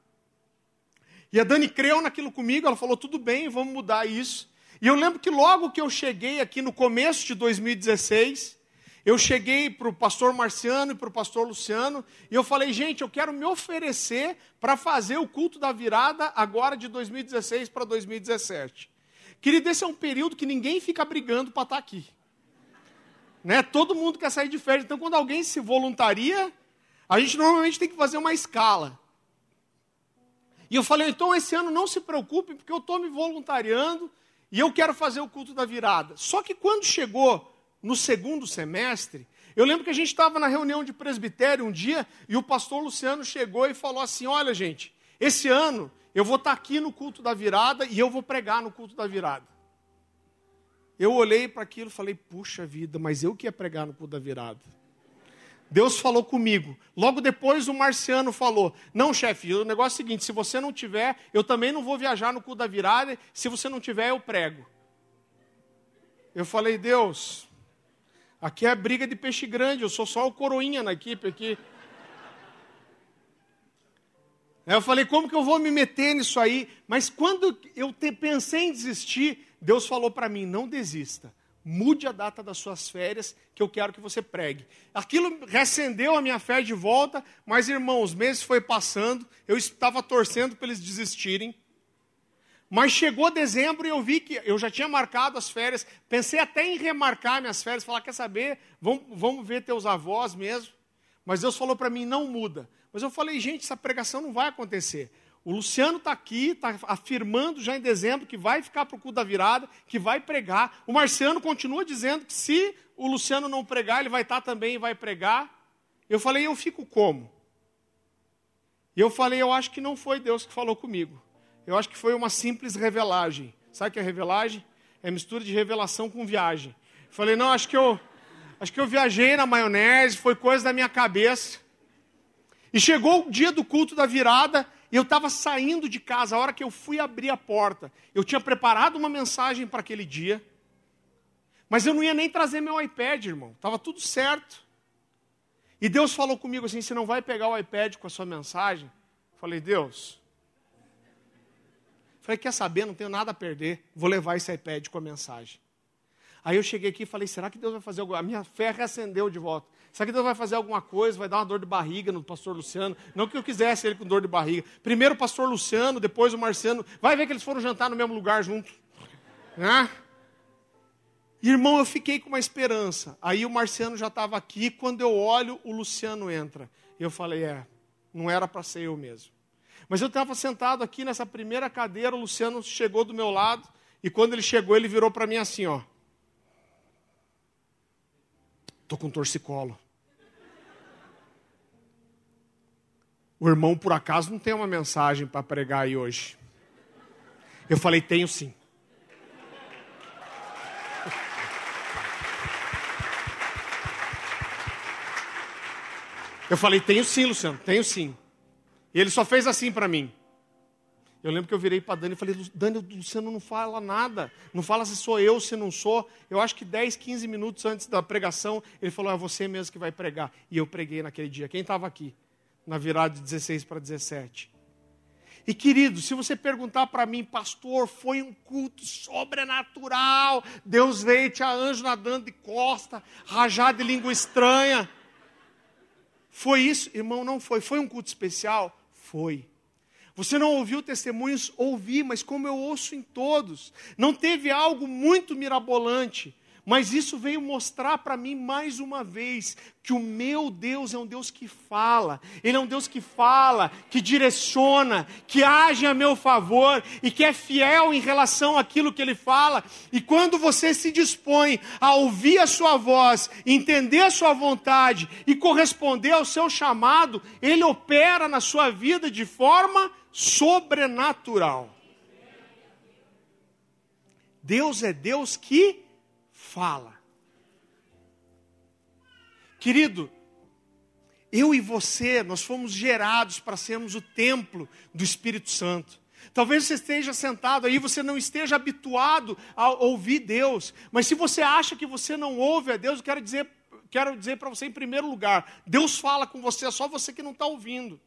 E a Dani creu naquilo comigo, ela falou: tudo bem, vamos mudar isso. E eu lembro que logo que eu cheguei aqui no começo de 2016, eu cheguei para o pastor Marciano e para o pastor Luciano, e eu falei, gente, eu quero me oferecer para fazer o culto da virada agora de 2016 para 2017. Querido, esse é um período que ninguém fica brigando para estar aqui. Né? Todo mundo quer sair de férias. Então, quando alguém se voluntaria, a gente normalmente tem que fazer uma escala. E eu falei, então esse ano não se preocupe, porque eu estou me voluntariando e eu quero fazer o culto da virada. Só que quando chegou no segundo semestre, eu lembro que a gente estava na reunião de presbitério um dia e o pastor Luciano chegou e falou assim: Olha, gente, esse ano eu vou estar tá aqui no culto da virada e eu vou pregar no culto da virada. Eu olhei para aquilo e falei: Puxa vida, mas eu que ia pregar no culto da virada. Deus falou comigo. Logo depois o marciano falou: Não, chefe, o negócio é o seguinte: se você não tiver, eu também não vou viajar no culto da virada. Se você não tiver, eu prego. Eu falei: Deus, Aqui é briga de peixe grande, eu sou só o coroinha na equipe aqui. Eu falei, como que eu vou me meter nisso aí? Mas quando eu pensei em desistir, Deus falou para mim: não desista. Mude a data das suas férias, que eu quero que você pregue. Aquilo recendeu a minha fé de volta, mas irmãos, os meses foi passando, eu estava torcendo para eles desistirem. Mas chegou dezembro e eu vi que eu já tinha marcado as férias. Pensei até em remarcar minhas férias, falar: quer saber? Vamos, vamos ver teus avós mesmo. Mas Deus falou para mim: não muda. Mas eu falei: gente, essa pregação não vai acontecer. O Luciano está aqui, está afirmando já em dezembro que vai ficar para o culto da virada, que vai pregar. O Marciano continua dizendo que se o Luciano não pregar, ele vai estar tá também e vai pregar. Eu falei: eu fico como? E eu falei: eu acho que não foi Deus que falou comigo. Eu acho que foi uma simples revelagem. Sabe o que é revelagem? É mistura de revelação com viagem. Falei, não, acho que eu, acho que eu viajei na maionese, foi coisa da minha cabeça. E chegou o dia do culto da virada, eu estava saindo de casa, a hora que eu fui abrir a porta. Eu tinha preparado uma mensagem para aquele dia, mas eu não ia nem trazer meu iPad, irmão. Estava tudo certo. E Deus falou comigo assim: você não vai pegar o iPad com a sua mensagem? Falei, Deus, Falei, quer saber? Não tenho nada a perder. Vou levar esse iPad com a mensagem. Aí eu cheguei aqui e falei, será que Deus vai fazer alguma A minha fé reacendeu de volta. Será que Deus vai fazer alguma coisa? Vai dar uma dor de barriga no pastor Luciano? Não que eu quisesse ele com dor de barriga. Primeiro o pastor Luciano, depois o Marciano. Vai ver que eles foram jantar no mesmo lugar juntos. Né? Irmão, eu fiquei com uma esperança. Aí o Marciano já estava aqui. Quando eu olho, o Luciano entra. Eu falei, é, não era para ser eu mesmo. Mas eu estava sentado aqui nessa primeira cadeira, o Luciano chegou do meu lado, e quando ele chegou, ele virou para mim assim, ó. Tô com torcicolo. O irmão, por acaso, não tem uma mensagem para pregar aí hoje? Eu falei, tenho sim. Eu falei, tenho sim, Luciano, tenho sim. E ele só fez assim para mim. Eu lembro que eu virei para Dani e falei, Dani, o Luciano não fala nada. Não fala se sou eu, se não sou. Eu acho que 10, 15 minutos antes da pregação, ele falou, é você mesmo que vai pregar. E eu preguei naquele dia. Quem estava aqui? Na virada de 16 para 17. E querido, se você perguntar para mim, pastor, foi um culto sobrenatural. Deus veio, tinha anjo nadando de costa, rajado de língua estranha. Foi isso? Irmão, não foi. Foi um culto especial? Foi. Você não ouviu testemunhos? Ouvi, mas como eu ouço em todos. Não teve algo muito mirabolante, Mas isso veio mostrar para mim mais uma vez que o meu Deus é um Deus que fala, Ele é um Deus que fala, que direciona, que age a meu favor e que é fiel em relação àquilo que Ele fala. E quando você se dispõe a ouvir a Sua voz, entender a Sua vontade e corresponder ao seu chamado, Ele opera na sua vida de forma sobrenatural. Deus é Deus que fala. Querido, eu e você, nós fomos gerados para sermos o templo do Espírito Santo. Talvez você esteja sentado aí, você não esteja habituado a ouvir Deus, mas se você acha que você não ouve a Deus, eu quero dizer, quero dizer para você em primeiro lugar: Deus fala com você, é só você que não está ouvindo.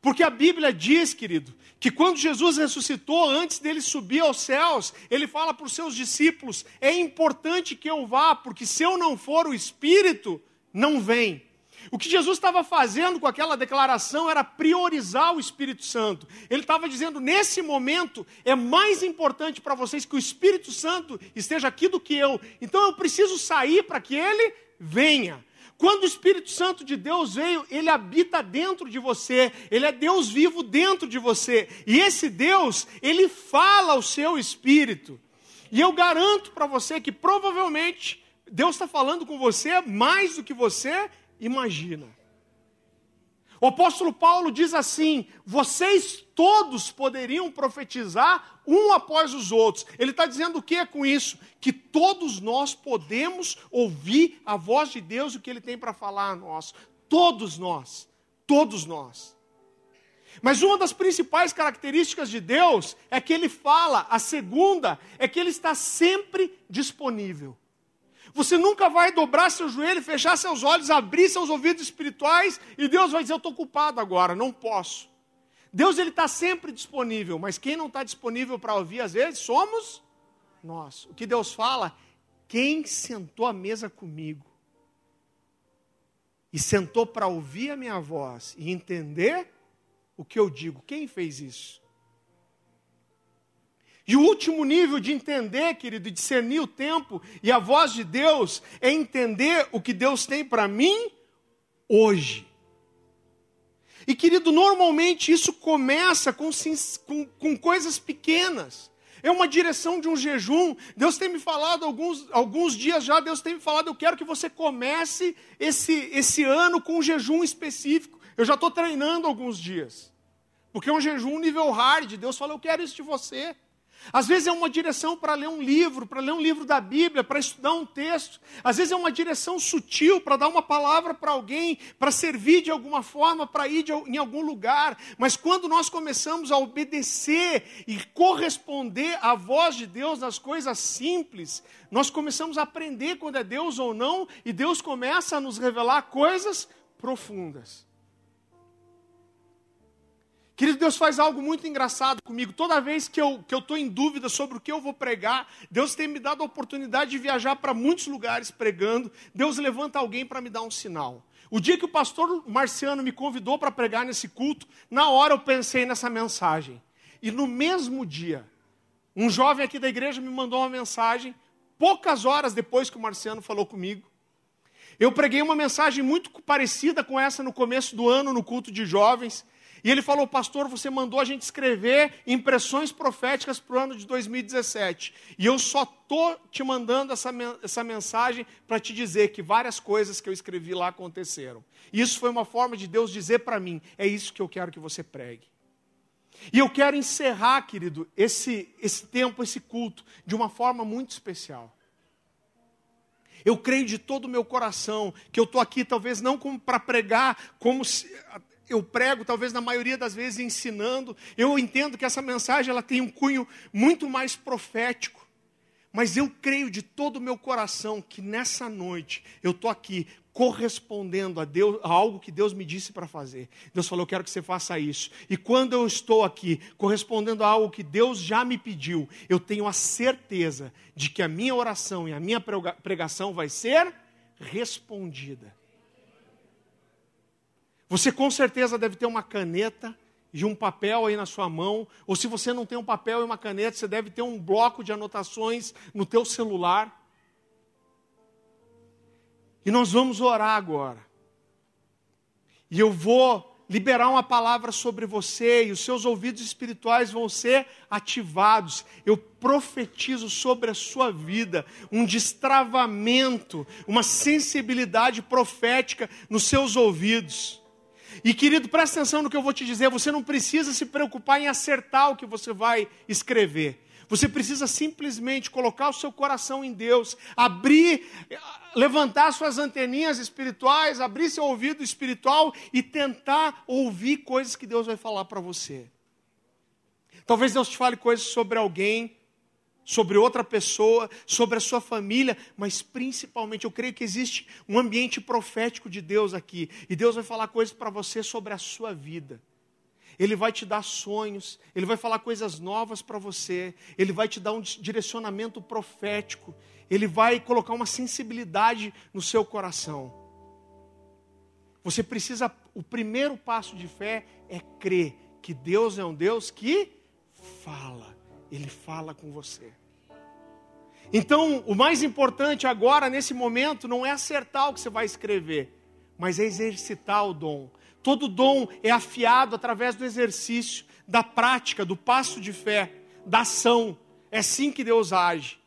Porque a Bíblia diz, querido, que quando Jesus ressuscitou, antes dele subir aos céus, ele fala para os seus discípulos: é importante que eu vá, porque se eu não for, o Espírito não vem. O que Jesus estava fazendo com aquela declaração era priorizar o Espírito Santo. Ele estava dizendo: nesse momento é mais importante para vocês que o Espírito Santo esteja aqui do que eu. Então eu preciso sair para que ele venha. Quando o Espírito Santo de Deus veio, ele habita dentro de você, ele é Deus vivo dentro de você, e esse Deus, ele fala ao seu espírito. E eu garanto para você que provavelmente Deus está falando com você mais do que você imagina. O apóstolo Paulo diz assim: vocês todos poderiam profetizar um após os outros. Ele está dizendo o que com isso? Que todos nós podemos ouvir a voz de Deus o que Ele tem para falar a nós. Todos nós. Todos nós. Mas uma das principais características de Deus é que Ele fala, a segunda é que Ele está sempre disponível. Você nunca vai dobrar seu joelho, fechar seus olhos, abrir seus ouvidos espirituais e Deus vai dizer: Eu estou ocupado agora, não posso. Deus ele está sempre disponível, mas quem não está disponível para ouvir às vezes somos nós. O que Deus fala? Quem sentou à mesa comigo e sentou para ouvir a minha voz e entender o que eu digo? Quem fez isso? E o último nível de entender, querido, discernir o tempo e a voz de Deus, é entender o que Deus tem para mim hoje. E, querido, normalmente isso começa com, com, com, coisas pequenas. É uma direção de um jejum. Deus tem me falado alguns, alguns dias já, Deus tem me falado, eu quero que você comece esse, esse ano com um jejum específico. Eu já estou treinando alguns dias. Porque é um jejum nível hard. Deus fala, eu quero isso de você. Às vezes é uma direção para ler um livro, para ler um livro da Bíblia, para estudar um texto. Às vezes é uma direção sutil para dar uma palavra para alguém, para servir de alguma forma, para ir de, em algum lugar. Mas quando nós começamos a obedecer e corresponder à voz de Deus nas coisas simples, nós começamos a aprender quando é Deus ou não, e Deus começa a nos revelar coisas profundas. Querido, Deus faz algo muito engraçado comigo. Toda vez que eu estou que eu em dúvida sobre o que eu vou pregar, Deus tem me dado a oportunidade de viajar para muitos lugares pregando. Deus levanta alguém para me dar um sinal. O dia que o pastor Marciano me convidou para pregar nesse culto, na hora eu pensei nessa mensagem. E no mesmo dia, um jovem aqui da igreja me mandou uma mensagem, poucas horas depois que o Marciano falou comigo. Eu preguei uma mensagem muito parecida com essa no começo do ano, no culto de jovens. E ele falou, pastor, você mandou a gente escrever impressões proféticas para o ano de 2017. E eu só estou te mandando essa, essa mensagem para te dizer que várias coisas que eu escrevi lá aconteceram. E isso foi uma forma de Deus dizer para mim: é isso que eu quero que você pregue. E eu quero encerrar, querido, esse, esse tempo, esse culto, de uma forma muito especial. Eu creio de todo o meu coração que eu estou aqui, talvez não para pregar como se, eu prego, talvez na maioria das vezes ensinando. Eu entendo que essa mensagem ela tem um cunho muito mais profético. Mas eu creio de todo o meu coração que nessa noite eu estou aqui correspondendo a, Deus, a algo que Deus me disse para fazer. Deus falou: Eu quero que você faça isso. E quando eu estou aqui correspondendo a algo que Deus já me pediu, eu tenho a certeza de que a minha oração e a minha pregação vai ser respondida. Você com certeza deve ter uma caneta e um papel aí na sua mão, ou se você não tem um papel e uma caneta, você deve ter um bloco de anotações no teu celular. E nós vamos orar agora. E eu vou liberar uma palavra sobre você e os seus ouvidos espirituais vão ser ativados. Eu profetizo sobre a sua vida um destravamento, uma sensibilidade profética nos seus ouvidos. E querido, presta atenção no que eu vou te dizer. Você não precisa se preocupar em acertar o que você vai escrever. Você precisa simplesmente colocar o seu coração em Deus, abrir, levantar suas anteninhas espirituais, abrir seu ouvido espiritual e tentar ouvir coisas que Deus vai falar para você. Talvez Deus te fale coisas sobre alguém, sobre outra pessoa, sobre a sua família, mas principalmente eu creio que existe um ambiente profético de Deus aqui, e Deus vai falar coisas para você sobre a sua vida. Ele vai te dar sonhos, ele vai falar coisas novas para você, ele vai te dar um direcionamento profético, ele vai colocar uma sensibilidade no seu coração. Você precisa, o primeiro passo de fé é crer que Deus é um Deus que fala, ele fala com você. Então, o mais importante agora, nesse momento, não é acertar o que você vai escrever, mas é exercitar o dom, Todo dom é afiado através do exercício, da prática, do passo de fé, da ação. É assim que Deus age.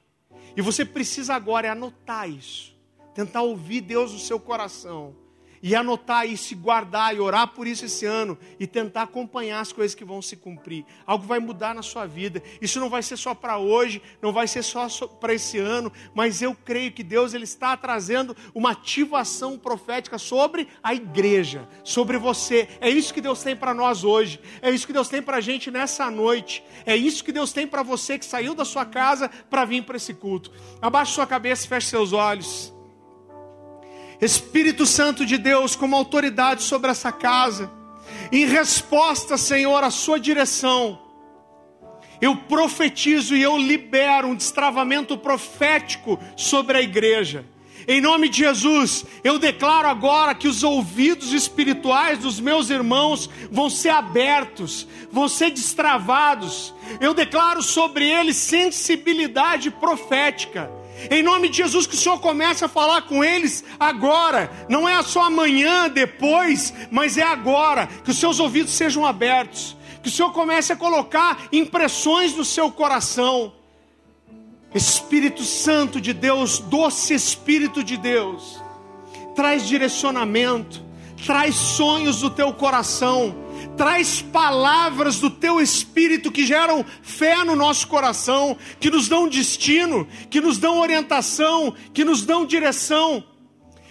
E você precisa agora é anotar isso, tentar ouvir Deus no seu coração e anotar isso, e guardar e orar por isso esse ano e tentar acompanhar as coisas que vão se cumprir. Algo vai mudar na sua vida. Isso não vai ser só para hoje, não vai ser só para esse ano, mas eu creio que Deus ele está trazendo uma ativação profética sobre a igreja, sobre você. É isso que Deus tem para nós hoje. É isso que Deus tem para a gente nessa noite. É isso que Deus tem para você que saiu da sua casa para vir para esse culto. Abaixe sua cabeça, feche seus olhos. Espírito Santo de Deus, como autoridade sobre essa casa, em resposta, Senhor, à sua direção, eu profetizo e eu libero um destravamento profético sobre a igreja. Em nome de Jesus, eu declaro agora que os ouvidos espirituais dos meus irmãos vão ser abertos, vão ser destravados. Eu declaro sobre eles sensibilidade profética em nome de Jesus, que o Senhor comece a falar com eles agora. Não é só amanhã, depois, mas é agora. Que os seus ouvidos sejam abertos. Que o Senhor comece a colocar impressões no seu coração. Espírito Santo de Deus, doce Espírito de Deus, traz direcionamento, traz sonhos do teu coração traz palavras do teu espírito que geram fé no nosso coração, que nos dão destino, que nos dão orientação, que nos dão direção.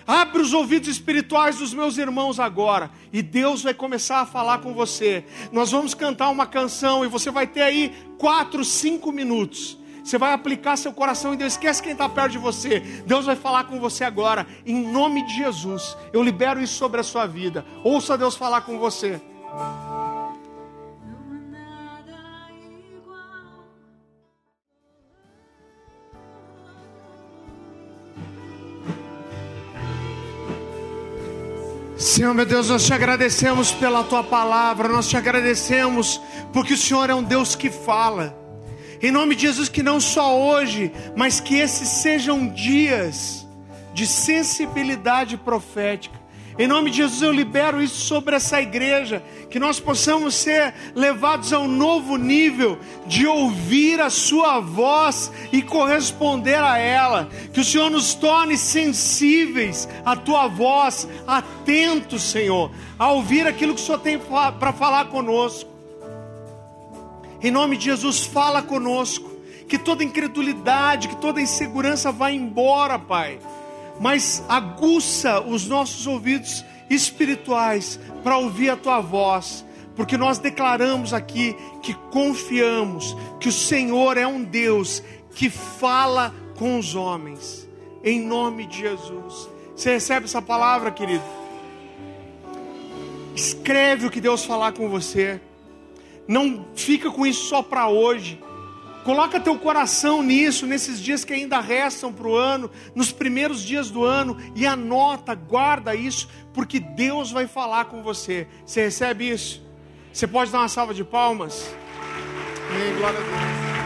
Abre os ouvidos espirituais dos meus irmãos agora, e Deus vai começar a falar com você. Nós vamos cantar uma canção, e você vai ter aí quatro, cinco minutos. Você vai aplicar seu coração em Deus. Esquece quem está perto de você. Deus vai falar com você agora. Em nome de Jesus. Eu libero isso sobre a sua vida. Ouça Deus falar com você. Senhor meu Deus, nós te agradecemos pela tua palavra, nós te agradecemos porque o Senhor é um Deus que fala. Em nome de Jesus, que não só hoje, mas que esses sejam dias de sensibilidade profética em nome de Jesus, eu libero isso sobre essa igreja, que nós possamos ser levados a um novo nível de ouvir a Sua voz e corresponder a ela. Que o Senhor nos torne sensíveis à Tua voz, atentos, Senhor, a ouvir aquilo que o Senhor tem para falar conosco. Em nome de Jesus, fala conosco. Que toda incredulidade, que toda insegurança vá embora, Pai mas aguça os nossos ouvidos espirituais para ouvir a tua voz, porque nós declaramos aqui que confiamos que o Senhor é um Deus que fala com os homens, em nome de Jesus. Você recebe essa palavra, querido? Escreve o que Deus falar com você. Não fica com isso só para hoje. Coloca teu coração nisso, nesses dias que ainda restam para o ano, nos primeiros dias do ano, e anota, guarda isso, porque Deus vai falar com você. Você recebe isso? Você pode dar uma salva de palmas? Amém, glória a Deus.